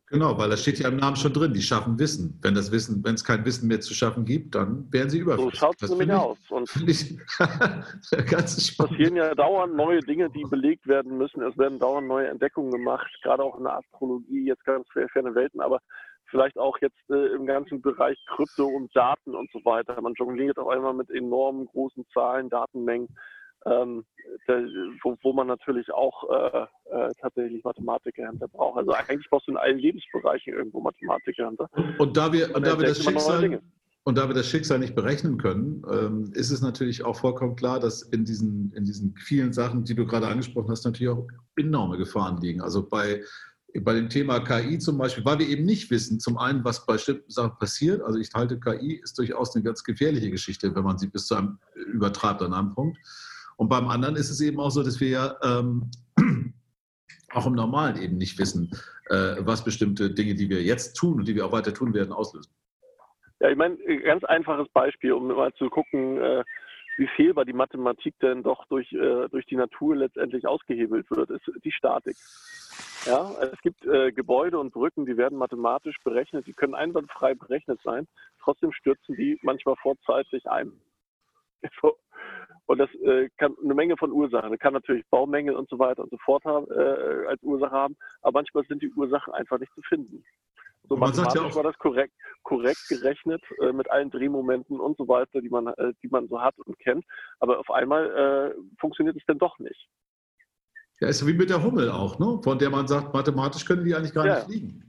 Speaker 3: Genau, weil das steht ja im Namen schon drin. Die schaffen Wissen. Wenn das Wissen, wenn es kein Wissen mehr zu schaffen gibt, dann wären sie überflüssig.
Speaker 1: So schaut es nämlich aus. Und ich ganz passieren ja dauernd neue Dinge, die belegt werden müssen. Es werden dauernd neue Entdeckungen gemacht, gerade auch in der Astrologie, jetzt ganz ferne Welten. Aber vielleicht auch jetzt äh, im ganzen Bereich Krypto und Daten und so weiter. Man jongliert auf einmal mit enormen großen Zahlen, Datenmengen, ähm, der, wo, wo, man natürlich auch äh, äh, tatsächlich Mathematiker hinter braucht. Also eigentlich brauchst du in allen Lebensbereichen irgendwo Mathematiker hinter.
Speaker 3: Und da wir, und da wir das Schicksal und da wir das Schicksal nicht berechnen können, ähm, ist es natürlich auch vollkommen klar, dass in diesen, in diesen vielen Sachen, die du gerade angesprochen hast, natürlich auch enorme Gefahren liegen. Also bei bei dem Thema KI zum Beispiel, weil wir eben nicht wissen, zum einen, was bei bestimmten Sachen passiert. Also ich halte, KI ist durchaus eine ganz gefährliche Geschichte, wenn man sie bis zu einem übertreibt an einem Punkt. Und beim anderen ist es eben auch so, dass wir ja ähm, auch im Normalen eben nicht wissen, äh, was bestimmte Dinge, die wir jetzt tun und die wir auch weiter tun werden, auslösen.
Speaker 1: Ja, ich meine, ganz einfaches Beispiel, um mal zu gucken, äh, wie fehlbar die Mathematik denn doch durch, äh, durch die Natur letztendlich ausgehebelt wird, ist die Statik. Ja, es gibt äh, Gebäude und Brücken, die werden mathematisch berechnet, die können einwandfrei berechnet sein, trotzdem stürzen die manchmal vorzeitig ein. Und das äh, kann eine Menge von Ursachen. Das kann natürlich Baumängel und so weiter und so fort haben, äh, als Ursache haben, aber manchmal sind die Ursachen einfach nicht zu finden. So man mathematisch ja war das korrekt, korrekt gerechnet äh, mit allen Drehmomenten und so weiter, die man, äh, die man so hat und kennt. Aber auf einmal äh, funktioniert es dann doch nicht.
Speaker 3: Ja, ist wie mit der Hummel auch, ne? von der man sagt, mathematisch können die eigentlich gar ja. nicht fliegen.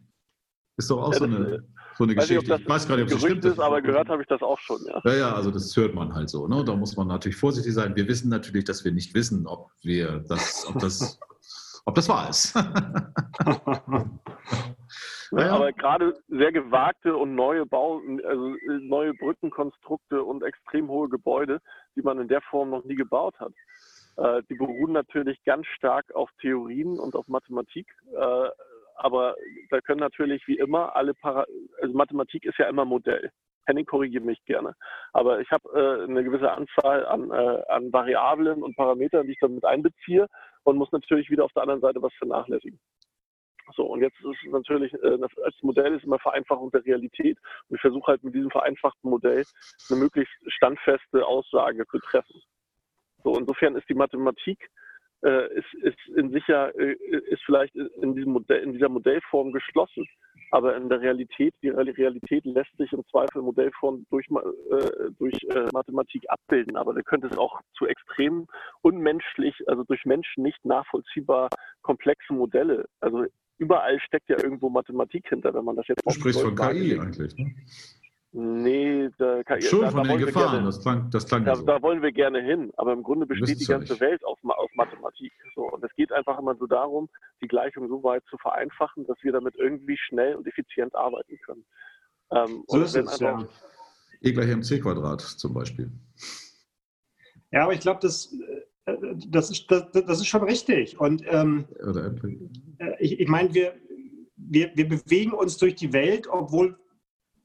Speaker 3: Ist doch auch ja, so, eine, so eine Geschichte.
Speaker 1: Nicht, ich weiß gar nicht, ob das stimmt. Ist, aber gehört habe ich das auch schon, ja.
Speaker 3: Ja, ja, also das hört man halt so. Ne? Da muss man natürlich vorsichtig sein. Wir wissen natürlich, dass wir nicht wissen, ob wir das, ob das, ob das wahr ist.
Speaker 1: Ja, Aber gerade sehr gewagte und neue Bau, also neue Brückenkonstrukte und extrem hohe Gebäude, die man in der Form noch nie gebaut hat. Äh, die beruhen natürlich ganz stark auf Theorien und auf Mathematik. Äh, aber da können natürlich wie immer alle Para also Mathematik ist ja immer Modell. Henning korrigiert mich gerne. Aber ich habe äh, eine gewisse Anzahl an, äh, an Variablen und Parametern, die ich damit einbeziehe und muss natürlich wieder auf der anderen Seite was vernachlässigen. So, und jetzt ist natürlich, äh, als Modell ist immer Vereinfachung der Realität. Und ich versuche halt mit diesem vereinfachten Modell eine möglichst standfeste Aussage zu treffen. So, insofern ist die Mathematik äh, ist, ist in sicher, äh, ist vielleicht in, diesem Modell, in dieser Modellform geschlossen. Aber in der Realität, die Realität lässt sich im Zweifel Modellform durch, äh, durch äh, Mathematik abbilden. Aber da könnte es auch zu extrem unmenschlich, also durch Menschen nicht nachvollziehbar komplexe Modelle. Also überall steckt ja irgendwo Mathematik hinter, wenn man das jetzt.
Speaker 3: Du sprichst von KI eigentlich, ne?
Speaker 1: Nee, da
Speaker 3: kann, Schon da, von da den Gefahren, gerne, das klang, das klang
Speaker 1: da, so. da wollen wir gerne hin, aber im Grunde besteht die ganze nicht. Welt auf, auf Mathematik. So, und es geht einfach immer so darum, die Gleichung so weit zu vereinfachen, dass wir damit irgendwie schnell und effizient arbeiten können.
Speaker 3: Ähm, so ist es, ja. E gleich mc Quadrat zum Beispiel.
Speaker 2: Ja, aber ich glaube, das, äh, das, ist, das, das ist schon richtig. Und ähm, äh, ich, ich meine, wir, wir, wir bewegen uns durch die Welt, obwohl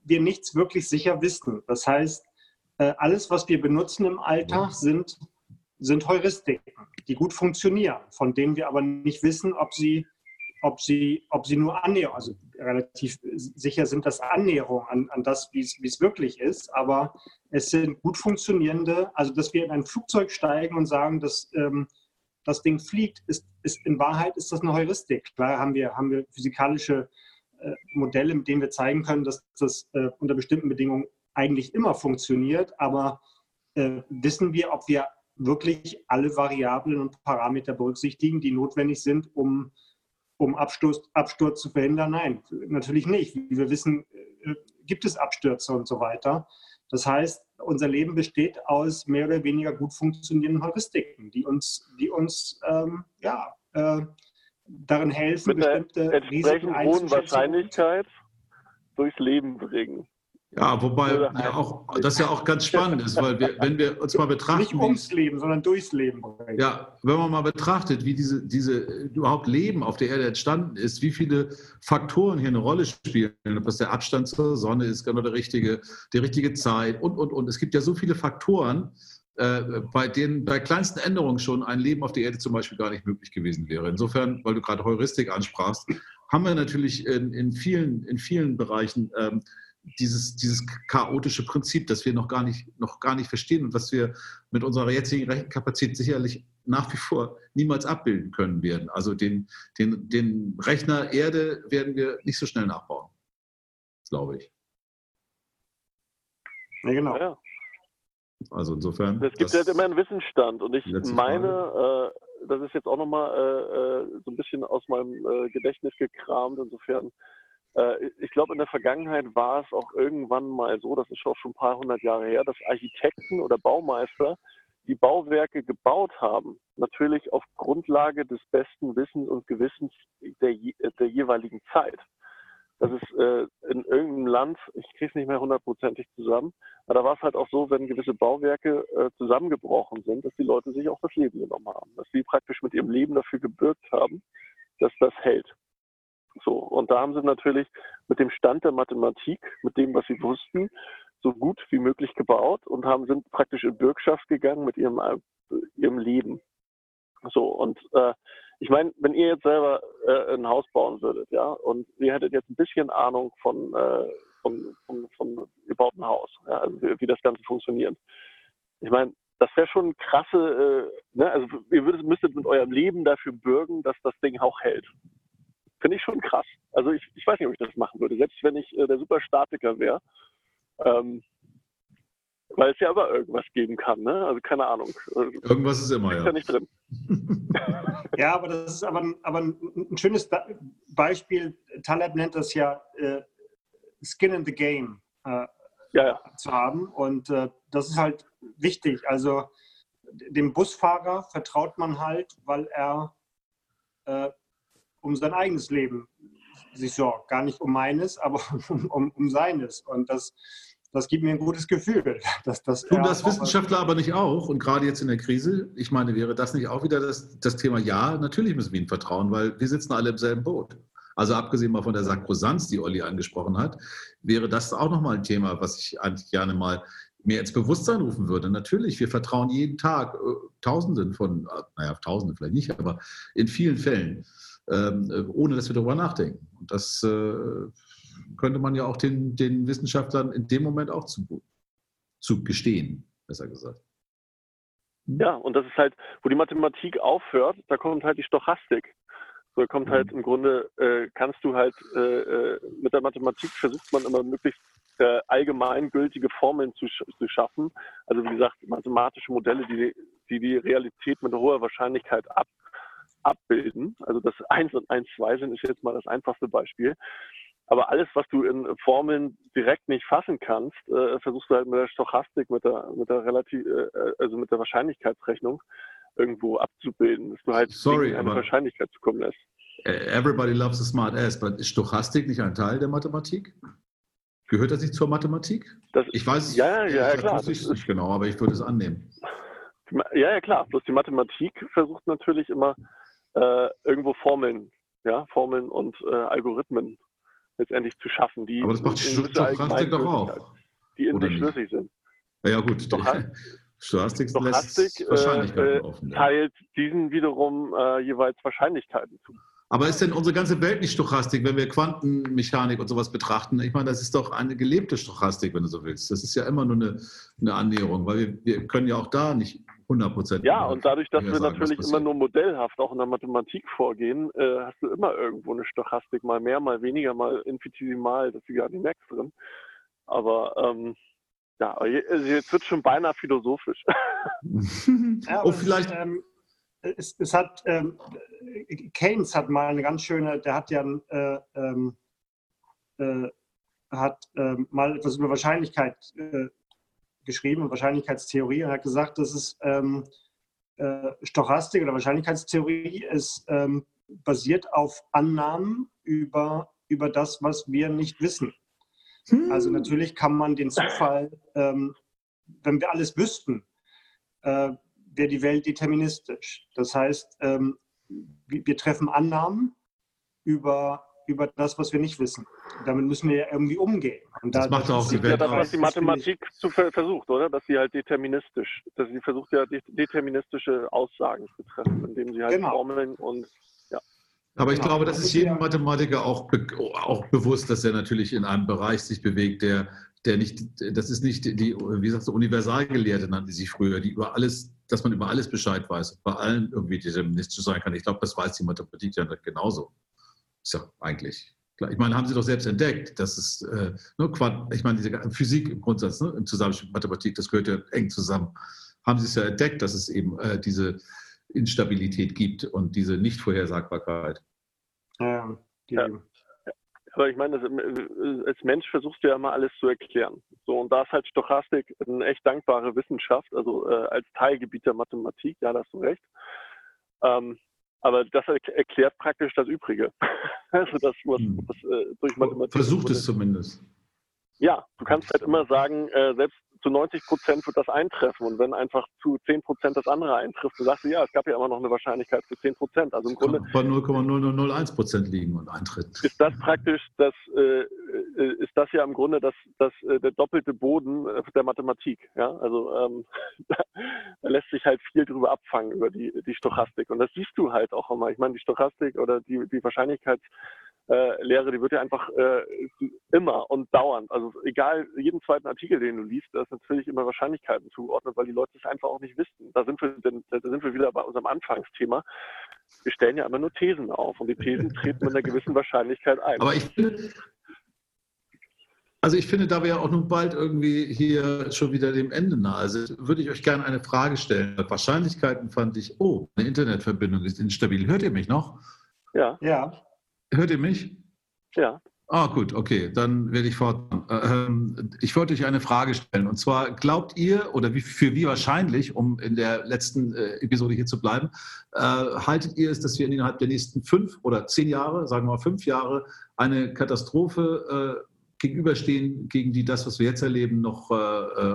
Speaker 2: wir nichts wirklich sicher wissen. Das heißt, äh, alles, was wir benutzen im Alltag, sind, sind Heuristiken, die gut funktionieren, von denen wir aber nicht wissen, ob sie, ob sie, ob sie nur annäherung, also relativ sicher sind das Annäherungen an, an das, wie es wirklich ist, aber es sind gut funktionierende, also dass wir in ein Flugzeug steigen und sagen, dass ähm, das Ding fliegt, ist, ist in Wahrheit ist das eine Heuristik. Klar haben wir, haben wir physikalische äh, Modelle, mit denen wir zeigen können, dass das äh, unter bestimmten Bedingungen eigentlich immer funktioniert. Aber äh, wissen wir, ob wir wirklich alle Variablen und Parameter berücksichtigen, die notwendig sind, um, um Absturz, Absturz zu verhindern? Nein, natürlich nicht. Wie wir wissen, äh, gibt es Abstürze und so weiter. Das heißt, unser Leben besteht aus mehr oder weniger gut funktionierenden Heuristiken, die uns, die uns ähm, ja, äh, darin helfen,
Speaker 1: Mit bestimmte Risiken hohen Wahrscheinlichkeit durchs Leben bringen.
Speaker 3: Ja, wobei ja auch, das ja auch ganz spannend ist, weil wir, wenn wir uns mal betrachten. Nicht
Speaker 2: ums Leben, sondern durchs Leben.
Speaker 3: Bringen. Ja, wenn man mal betrachtet, wie diese, diese überhaupt Leben auf der Erde entstanden ist, wie viele Faktoren hier eine Rolle spielen, ob das der Abstand zur Sonne ist, genau der richtige, die richtige Zeit und, und, und. Es gibt ja so viele Faktoren, äh, bei denen bei kleinsten Änderungen schon ein Leben auf der Erde zum Beispiel gar nicht möglich gewesen wäre. Insofern, weil du gerade Heuristik ansprachst, haben wir natürlich in, in, vielen, in vielen Bereichen ähm, dieses, dieses chaotische Prinzip, das wir noch gar, nicht, noch gar nicht verstehen und was wir mit unserer jetzigen Rechenkapazität sicherlich nach wie vor niemals abbilden können werden. Also den, den, den Rechner Erde werden wir nicht so schnell nachbauen, glaube ich.
Speaker 1: Ja, genau. Ja.
Speaker 3: Also insofern.
Speaker 1: Es gibt ja halt immer einen Wissensstand und ich meine, äh, das ist jetzt auch nochmal äh, äh, so ein bisschen aus meinem äh, Gedächtnis gekramt. Insofern, äh, ich glaube, in der Vergangenheit war es auch irgendwann mal so, das ist auch schon ein paar hundert Jahre her, dass Architekten oder Baumeister die Bauwerke gebaut haben, natürlich auf Grundlage des besten Wissens und Gewissens der, der jeweiligen Zeit dass es äh, in irgendeinem Land, ich kriege es nicht mehr hundertprozentig zusammen, aber da war es halt auch so, wenn gewisse Bauwerke äh, zusammengebrochen sind, dass die Leute sich auch das Leben genommen haben, dass sie praktisch mit ihrem Leben dafür gebürgt haben, dass das hält. So, und da haben sie natürlich mit dem Stand der Mathematik, mit dem, was sie wussten, so gut wie möglich gebaut und haben sind praktisch in Bürgschaft gegangen mit ihrem, ihrem Leben. So, und äh, ich meine, wenn ihr jetzt selber äh, ein Haus bauen würdet, ja, und ihr hättet jetzt ein bisschen Ahnung von, äh, von, von, von gebauten Haus, ja, also wie, wie das Ganze funktioniert. Ich meine, das wäre schon krasse, äh, ne? also ihr würdet, müsstet mit eurem Leben dafür bürgen, dass das Ding auch hält. Finde ich schon krass. Also ich, ich weiß nicht, ob ich das machen würde, selbst wenn ich äh, der Superstatiker wäre. Ähm, weil es ja aber irgendwas geben kann, ne? Also keine Ahnung.
Speaker 3: Irgendwas ist immer, ja. Ist ja nicht drin.
Speaker 2: ja, aber das ist aber, aber ein schönes Beispiel. Taleb nennt das ja äh, Skin in the Game äh, ja, ja. zu haben. Und äh, das ist halt wichtig. Also dem Busfahrer vertraut man halt, weil er äh, um sein eigenes Leben sich sorgt. Gar nicht um meines, aber um, um, um seines. Und das, das gibt mir ein gutes Gefühl. Dass, dass
Speaker 3: Tun das Wissenschaftler aber nicht auch? Und gerade jetzt in der Krise, ich meine, wäre das nicht auch wieder das, das Thema, ja, natürlich müssen wir ihnen vertrauen, weil wir sitzen alle im selben Boot. Also abgesehen mal von der Sakrosanz, die Olli angesprochen hat, wäre das auch nochmal ein Thema, was ich eigentlich gerne mal mir ins Bewusstsein rufen würde. Natürlich, wir vertrauen jeden Tag äh, Tausenden von, äh, naja, Tausenden vielleicht nicht, aber in vielen Fällen, ähm, äh, ohne dass wir darüber nachdenken. Und das könnte man ja auch den, den Wissenschaftlern in dem Moment auch zu, zu gestehen, besser gesagt.
Speaker 1: Hm? Ja, und das ist halt, wo die Mathematik aufhört, da kommt halt die Stochastik. So kommt halt mhm. im Grunde, äh, kannst du halt äh, äh, mit der Mathematik versucht man immer möglichst äh, allgemeingültige Formeln zu, zu schaffen. Also wie gesagt, mathematische Modelle, die die, die Realität mit hoher Wahrscheinlichkeit ab, abbilden. Also das 1 und 1, 2 sind, ist jetzt mal das einfachste Beispiel. Aber alles, was du in Formeln direkt nicht fassen kannst, äh, versuchst du halt mit der Stochastik, mit der, mit der relativ, äh, also mit der Wahrscheinlichkeitsrechnung irgendwo abzubilden, dass du halt
Speaker 3: Sorry,
Speaker 1: eine Wahrscheinlichkeit zukommen lässt.
Speaker 3: Everybody loves a smart ass, aber ist Stochastik nicht ein Teil der Mathematik? Gehört das nicht zur Mathematik?
Speaker 1: Das,
Speaker 3: ich weiß es
Speaker 1: ja, ja, ja, klar.
Speaker 3: Ist nicht genau, aber ich würde es annehmen.
Speaker 1: Ja, ja, klar. Bloß die Mathematik versucht natürlich immer äh, irgendwo Formeln, ja, Formeln und äh, Algorithmen letztendlich zu schaffen, die
Speaker 3: aber das macht Stochastik doch auch.
Speaker 1: Die in sich schlüssig sind.
Speaker 3: Ja, ja gut.
Speaker 1: Stochastik, Stochastik äh, äh, teilt diesen wiederum äh, jeweils Wahrscheinlichkeiten zu.
Speaker 3: Aber ist denn unsere ganze Welt nicht Stochastik, wenn wir Quantenmechanik und sowas betrachten? Ich meine, das ist doch eine gelebte Stochastik, wenn du so willst. Das ist ja immer nur eine, eine Annäherung, weil wir, wir können ja auch da nicht 100
Speaker 1: Ja, und dadurch, dass wir sagen, natürlich immer nur modellhaft auch in der Mathematik vorgehen, äh, hast du immer irgendwo eine Stochastik, mal mehr, mal weniger, mal infinitesimal, dass du gar nicht merkst drin. Aber ähm, ja, also jetzt wird schon beinahe philosophisch.
Speaker 2: ja, oh, vielleicht. Ähm, es, es, hat ähm, Keynes hat mal eine ganz schöne, der hat ja äh, ähm, äh, hat äh, mal etwas über Wahrscheinlichkeit äh, geschrieben und Wahrscheinlichkeitstheorie und hat gesagt, dass es ähm, äh, Stochastik oder Wahrscheinlichkeitstheorie ist ähm, basiert auf Annahmen über, über das, was wir nicht wissen. Hm. Also natürlich kann man den Zufall, ähm, wenn wir alles wüssten, äh, wäre die Welt deterministisch. Das heißt, ähm, wir treffen Annahmen über, über das, was wir nicht wissen. Damit müssen wir ja irgendwie umgehen.
Speaker 3: Und das da, macht das auch die Welt.
Speaker 1: Ja das, was die Mathematik zu versucht, oder? Dass sie halt deterministisch, dass sie versucht ja deterministische Aussagen zu treffen, indem sie halt genau. Formeln und ja.
Speaker 3: Aber ich genau. glaube, das ist jedem Mathematiker auch, be auch bewusst, dass er natürlich in einem Bereich sich bewegt, der, der nicht, das ist nicht die, wie sagst du, Universalgelehrte nannte sie früher, die über alles dass man über alles Bescheid weiß, bei allen irgendwie deterministisch sein kann. Ich glaube, das weiß die Mathematik ja genauso. Ist ja eigentlich klar. Ich meine, haben Sie doch selbst entdeckt, dass es äh, nur Quant ich meine, diese Physik im Grundsatz, ne, im Zusammenspiel mit Mathematik, das gehört ja eng zusammen. Haben Sie es ja entdeckt, dass es eben äh, diese Instabilität gibt und diese Nichtvorhersagbarkeit.
Speaker 1: Ja, ja. Aber ich meine, als Mensch versuchst du ja immer alles zu erklären. So, und da ist halt Stochastik eine echt dankbare Wissenschaft, also äh, als Teilgebiet der Mathematik, ja, da hast du recht. Ähm, aber das erklärt praktisch das Übrige.
Speaker 3: also das, was, hm. was äh, durch Mathematik. Versucht es zumindest.
Speaker 1: Ja, du kannst halt immer sagen, äh, selbst zu 90 Prozent wird das eintreffen. Und wenn einfach zu 10 Prozent das andere eintrifft, dann sagst du, ja, es gab ja immer noch eine Wahrscheinlichkeit für 10 Prozent. Also im
Speaker 3: Grunde. Bei 0,0001 Prozent liegen und eintritt.
Speaker 1: Ist das praktisch, das, äh, äh, ist das ja im Grunde das, das, äh, der doppelte Boden äh, der Mathematik. Ja? Also ähm, da, da, lässt sich halt viel drüber abfangen über die, die Stochastik. Und das siehst du halt auch immer. Ich meine, die Stochastik oder die, die Wahrscheinlichkeits äh, Lehre, die wird ja einfach äh, immer und dauernd, also egal, jeden zweiten Artikel, den du liest, da ist natürlich immer Wahrscheinlichkeiten zugeordnet, weil die Leute es einfach auch nicht wissen. Da sind wir, denn, da sind wir wieder bei unserem Anfangsthema. Wir stellen ja immer nur Thesen auf und die Thesen treten mit einer gewissen Wahrscheinlichkeit ein.
Speaker 3: Aber ich finde, also ich finde, da wir ja auch nun bald irgendwie hier schon wieder dem Ende nahe sind, würde ich euch gerne eine Frage stellen. Wahrscheinlichkeiten fand ich, oh, eine Internetverbindung ist instabil. Hört ihr mich noch?
Speaker 1: Ja.
Speaker 2: Ja.
Speaker 3: Hört ihr mich?
Speaker 1: Ja.
Speaker 3: Ah, gut, okay, dann werde ich fort. Ähm, ich wollte euch eine Frage stellen. Und zwar, glaubt ihr oder wie, für wie wahrscheinlich, um in der letzten äh, Episode hier zu bleiben, äh, haltet ihr es, dass wir innerhalb der nächsten fünf oder zehn Jahre, sagen wir mal fünf Jahre, eine Katastrophe äh, gegenüberstehen, gegen die das, was wir jetzt erleben, noch äh, äh,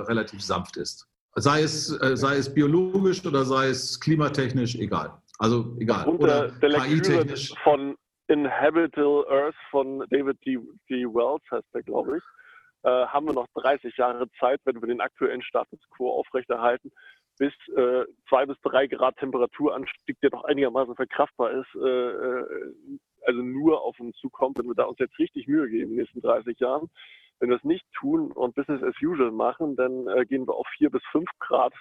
Speaker 3: relativ sanft ist? Sei es, äh, sei es biologisch oder sei es klimatechnisch, egal. Also egal.
Speaker 1: Unter oder KI-technisch. Von Inhabitable Earth von David D. Wells heißt der, glaube ich, äh, haben wir noch 30 Jahre Zeit, wenn wir den aktuellen Status quo aufrechterhalten, bis äh, zwei bis drei Grad Temperaturanstieg, der noch einigermaßen verkraftbar ist, äh, äh, also nur auf uns zukommt, wenn wir da uns jetzt richtig Mühe geben in den nächsten 30 Jahren. Wenn wir es nicht tun und Business as usual machen, dann äh, gehen wir auf vier bis fünf Grad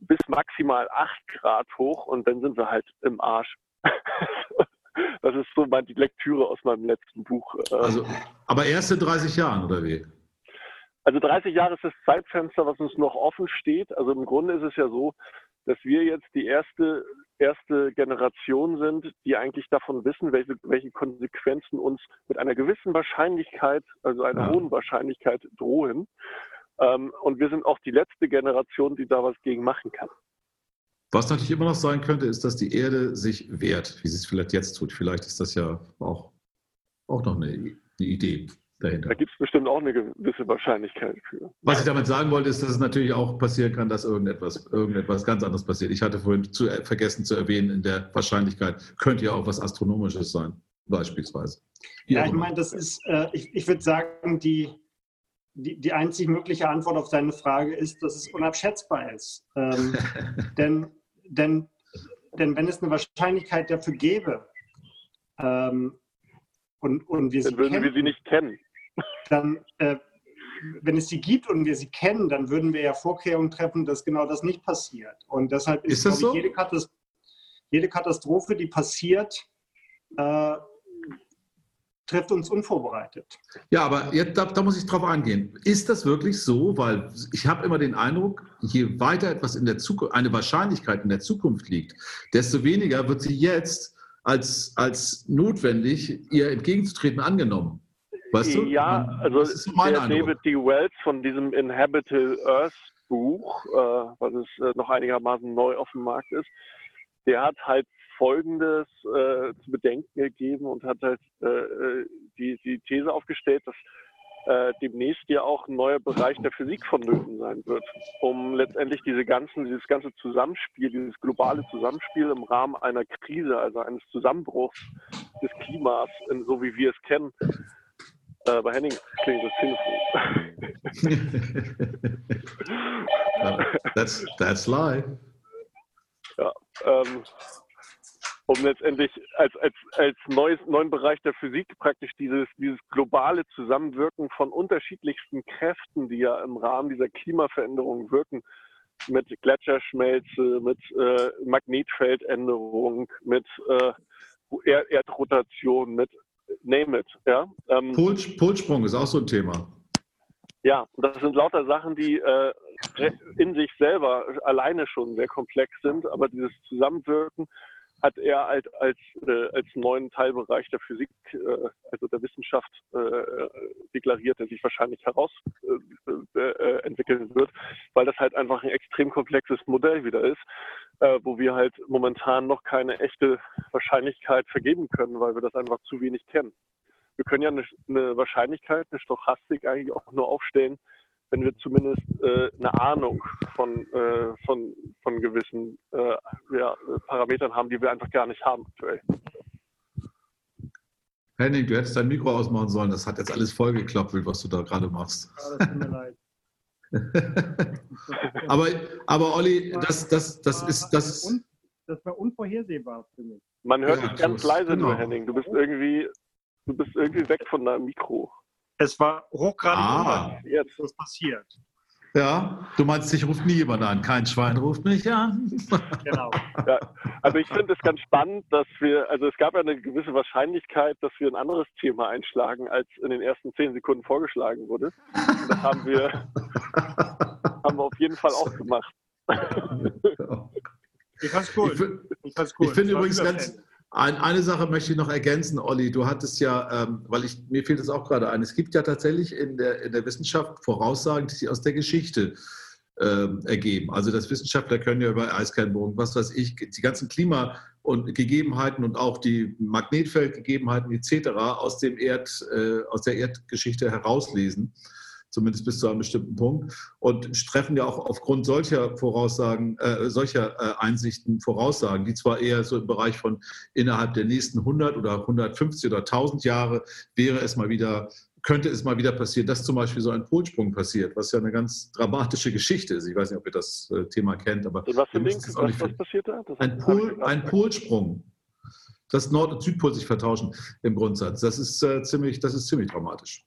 Speaker 1: bis maximal acht Grad hoch und dann sind wir halt im Arsch. das ist so die Lektüre aus meinem letzten Buch.
Speaker 3: Äh. Also, aber erste 30 Jahre oder wie?
Speaker 1: Also 30 Jahre ist das Zeitfenster, was uns noch offen steht. Also im Grunde ist es ja so, dass wir jetzt die erste, erste Generation sind, die eigentlich davon wissen, welche, welche Konsequenzen uns mit einer gewissen Wahrscheinlichkeit, also einer ja. hohen Wahrscheinlichkeit drohen. Ähm, und wir sind auch die letzte Generation, die da was gegen machen kann.
Speaker 3: Was natürlich immer noch sein könnte, ist, dass die Erde sich wehrt, wie sie es vielleicht jetzt tut. Vielleicht ist das ja auch, auch noch eine, eine Idee dahinter.
Speaker 1: Da gibt es bestimmt auch eine gewisse Wahrscheinlichkeit für.
Speaker 3: Was ich damit sagen wollte, ist, dass es natürlich auch passieren kann, dass irgendetwas, irgendetwas ganz anderes passiert. Ich hatte vorhin zu, vergessen zu erwähnen, in der Wahrscheinlichkeit könnte ja auch was Astronomisches sein, beispielsweise.
Speaker 2: Wie ja, ich meine, das ist, äh, ich, ich würde sagen, die, die, die einzig mögliche Antwort auf deine Frage ist, dass es unabschätzbar ist. Ähm, denn denn, denn wenn es eine Wahrscheinlichkeit dafür gäbe, ähm, und, und wir
Speaker 1: dann sie würden kennen, wir sie nicht kennen.
Speaker 2: Dann, äh, wenn es sie gibt und wir sie kennen, dann würden wir ja Vorkehrungen treffen, dass genau das nicht passiert. Und deshalb ist, ist so? jede, Katastrophe, jede, Katastrophe, die passiert, äh, trifft uns unvorbereitet.
Speaker 3: Ja, aber jetzt, da, da muss ich drauf eingehen. Ist das wirklich so? Weil ich habe immer den Eindruck, je weiter etwas in der Zukunft, eine Wahrscheinlichkeit in der Zukunft liegt, desto weniger wird sie jetzt als, als notwendig, ihr entgegenzutreten angenommen.
Speaker 1: Weißt du? Ja, also so der David D. Wells von diesem Inhabitable Earth Buch, äh, was es äh, noch einigermaßen neu auf dem Markt ist, der hat halt Folgendes äh, zu bedenken gegeben und hat halt äh, äh, die, die These aufgestellt, dass äh, demnächst ja auch ein neuer Bereich der Physik vonnöten sein wird, um letztendlich diese ganzen, dieses ganze Zusammenspiel, dieses globale Zusammenspiel im Rahmen einer Krise, also eines Zusammenbruchs des Klimas, in, so wie wir es kennen. Äh, bei Henning klingt das
Speaker 3: Telefon. that's, that's live.
Speaker 1: Ja, ähm, um letztendlich als, als, als neues, neuen Bereich der Physik praktisch dieses, dieses globale Zusammenwirken von unterschiedlichsten Kräften, die ja im Rahmen dieser Klimaveränderung wirken, mit Gletscherschmelze, mit äh, Magnetfeldänderung, mit äh, Erdrotation, mit name it. Ja?
Speaker 3: Ähm, Pol, Polsprung ist auch so ein Thema.
Speaker 1: Ja, das sind lauter Sachen, die äh, in sich selber alleine schon sehr komplex sind, aber dieses Zusammenwirken hat er als, als, äh, als neuen Teilbereich der Physik, äh, also der Wissenschaft, äh, deklariert, der sich wahrscheinlich herausentwickeln äh, äh, wird, weil das halt einfach ein extrem komplexes Modell wieder ist, äh, wo wir halt momentan noch keine echte Wahrscheinlichkeit vergeben können, weil wir das einfach zu wenig kennen. Wir können ja eine, eine Wahrscheinlichkeit, eine Stochastik eigentlich auch nur aufstellen, wenn wir zumindest äh, eine Ahnung von, äh, von, von gewissen äh, ja, Parametern haben, die wir einfach gar nicht haben aktuell.
Speaker 3: Henning, du hättest dein Mikro ausmachen sollen. Das hat jetzt alles vollgeklappt, was du da gerade machst. Ja, das tut mir leid. aber, aber Olli, das, das, das ist das.
Speaker 2: Das war unvorhersehbar für mich.
Speaker 1: Man hört ja, dich ganz leise genau. nur, Henning. Du bist irgendwie, du bist irgendwie weg von deinem Mikro.
Speaker 2: Es war hochgradig ah. jetzt was passiert.
Speaker 3: Ja, du meinst, dich ruft nie jemand an. Kein Schwein ruft mich an.
Speaker 1: Genau. Ja, also ich finde es ganz spannend, dass wir, also es gab ja eine gewisse Wahrscheinlichkeit, dass wir ein anderes Thema einschlagen, als in den ersten zehn Sekunden vorgeschlagen wurde. Und das haben wir, haben wir auf jeden Fall auch gemacht.
Speaker 3: Ich fand's cool. Ich, ich, ich finde übrigens ganz, eine Sache möchte ich noch ergänzen, Olli. Du hattest ja, ähm, weil ich, mir fehlt es auch gerade ein, es gibt ja tatsächlich in der, in der Wissenschaft Voraussagen, die sich aus der Geschichte äh, ergeben. Also das Wissenschaftler können ja über Eiskernbogen, was weiß ich, die ganzen Klima- und Gegebenheiten und auch die Magnetfeldgegebenheiten etc. aus, dem Erd, äh, aus der Erdgeschichte herauslesen zumindest bis zu einem bestimmten Punkt, und treffen ja auch aufgrund solcher Voraussagen, äh, solcher äh, Einsichten Voraussagen, die zwar eher so im Bereich von innerhalb der nächsten 100 oder 150 oder 1000 Jahre wäre es mal wieder könnte es mal wieder passieren, dass zum Beispiel so ein Polsprung passiert, was ja eine ganz dramatische Geschichte ist. Ich weiß nicht, ob ihr das äh, Thema kennt, aber
Speaker 1: was, für Ding, was, was passiert da?
Speaker 3: Das ein, Pol, ein Polsprung, dass Nord- und Südpol sich vertauschen im Grundsatz. Das ist äh, ziemlich, das ist ziemlich dramatisch.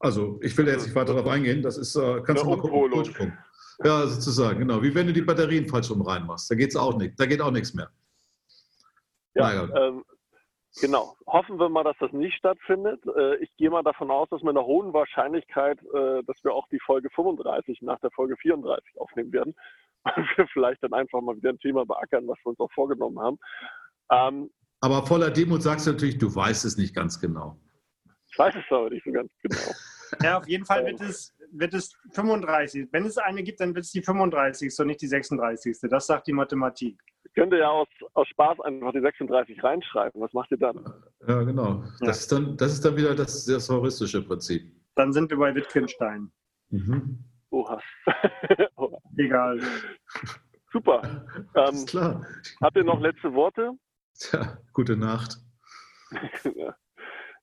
Speaker 3: Also ich will jetzt nicht weiter darauf eingehen. Das ist, äh, kannst du mal gucken. Ja, sozusagen, genau. Wie wenn du die Batterien falsch rum reinmachst. Da geht's auch nicht. Da geht auch nichts mehr.
Speaker 1: Ja, ähm, genau. Hoffen wir mal, dass das nicht stattfindet. Äh, ich gehe mal davon aus, dass mit einer hohen Wahrscheinlichkeit, äh, dass wir auch die Folge 35 nach der Folge 34 aufnehmen werden. Und wir vielleicht dann einfach mal wieder ein Thema beackern, was wir uns auch vorgenommen haben.
Speaker 3: Ähm, Aber voller Demut sagst du natürlich, du weißt es nicht ganz genau.
Speaker 1: Ich weiß es aber nicht so ganz genau.
Speaker 2: Ja, auf jeden Fall wird es, wird es 35. Wenn es eine gibt, dann wird es die 35. und nicht die 36. Das sagt die Mathematik.
Speaker 1: Ich könnte ja aus, aus Spaß einfach die 36 reinschreiben. Was macht ihr dann?
Speaker 3: Ja, genau. Das, ja. Ist, dann, das ist dann wieder das, das heuristische Prinzip.
Speaker 2: Dann sind wir bei Wittgenstein.
Speaker 1: Mhm. Oha.
Speaker 2: Egal.
Speaker 1: Super.
Speaker 3: Ähm, ist klar.
Speaker 1: Habt ihr noch letzte Worte?
Speaker 3: Tja, gute Nacht.
Speaker 1: ja.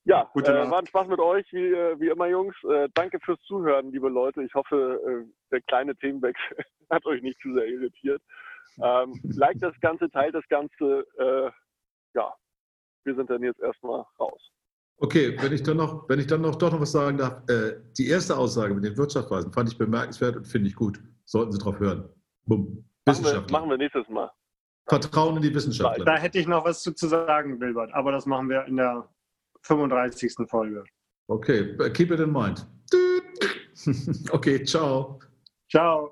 Speaker 1: Ja, äh, war ein Spaß mit euch, wie, äh, wie immer, Jungs. Äh, danke fürs Zuhören, liebe Leute. Ich hoffe, äh, der kleine Themenwechsel hat euch nicht zu sehr irritiert. Ähm, like das Ganze, teilt das Ganze. Äh, ja, wir sind dann jetzt erstmal raus.
Speaker 3: Okay, wenn ich dann noch, wenn ich dann noch doch noch was sagen darf, äh, die erste Aussage mit den Wirtschaftsweisen fand ich bemerkenswert und finde ich gut. Sollten Sie drauf hören.
Speaker 1: Bumm. Machen wir, machen wir nächstes Mal.
Speaker 3: Vertrauen in die Wissenschaftler.
Speaker 2: Da hätte ich noch was zu, zu sagen, Wilbert, aber das machen wir in der 35. Folge.
Speaker 3: Okay, keep it in mind. Okay, ciao.
Speaker 2: Ciao.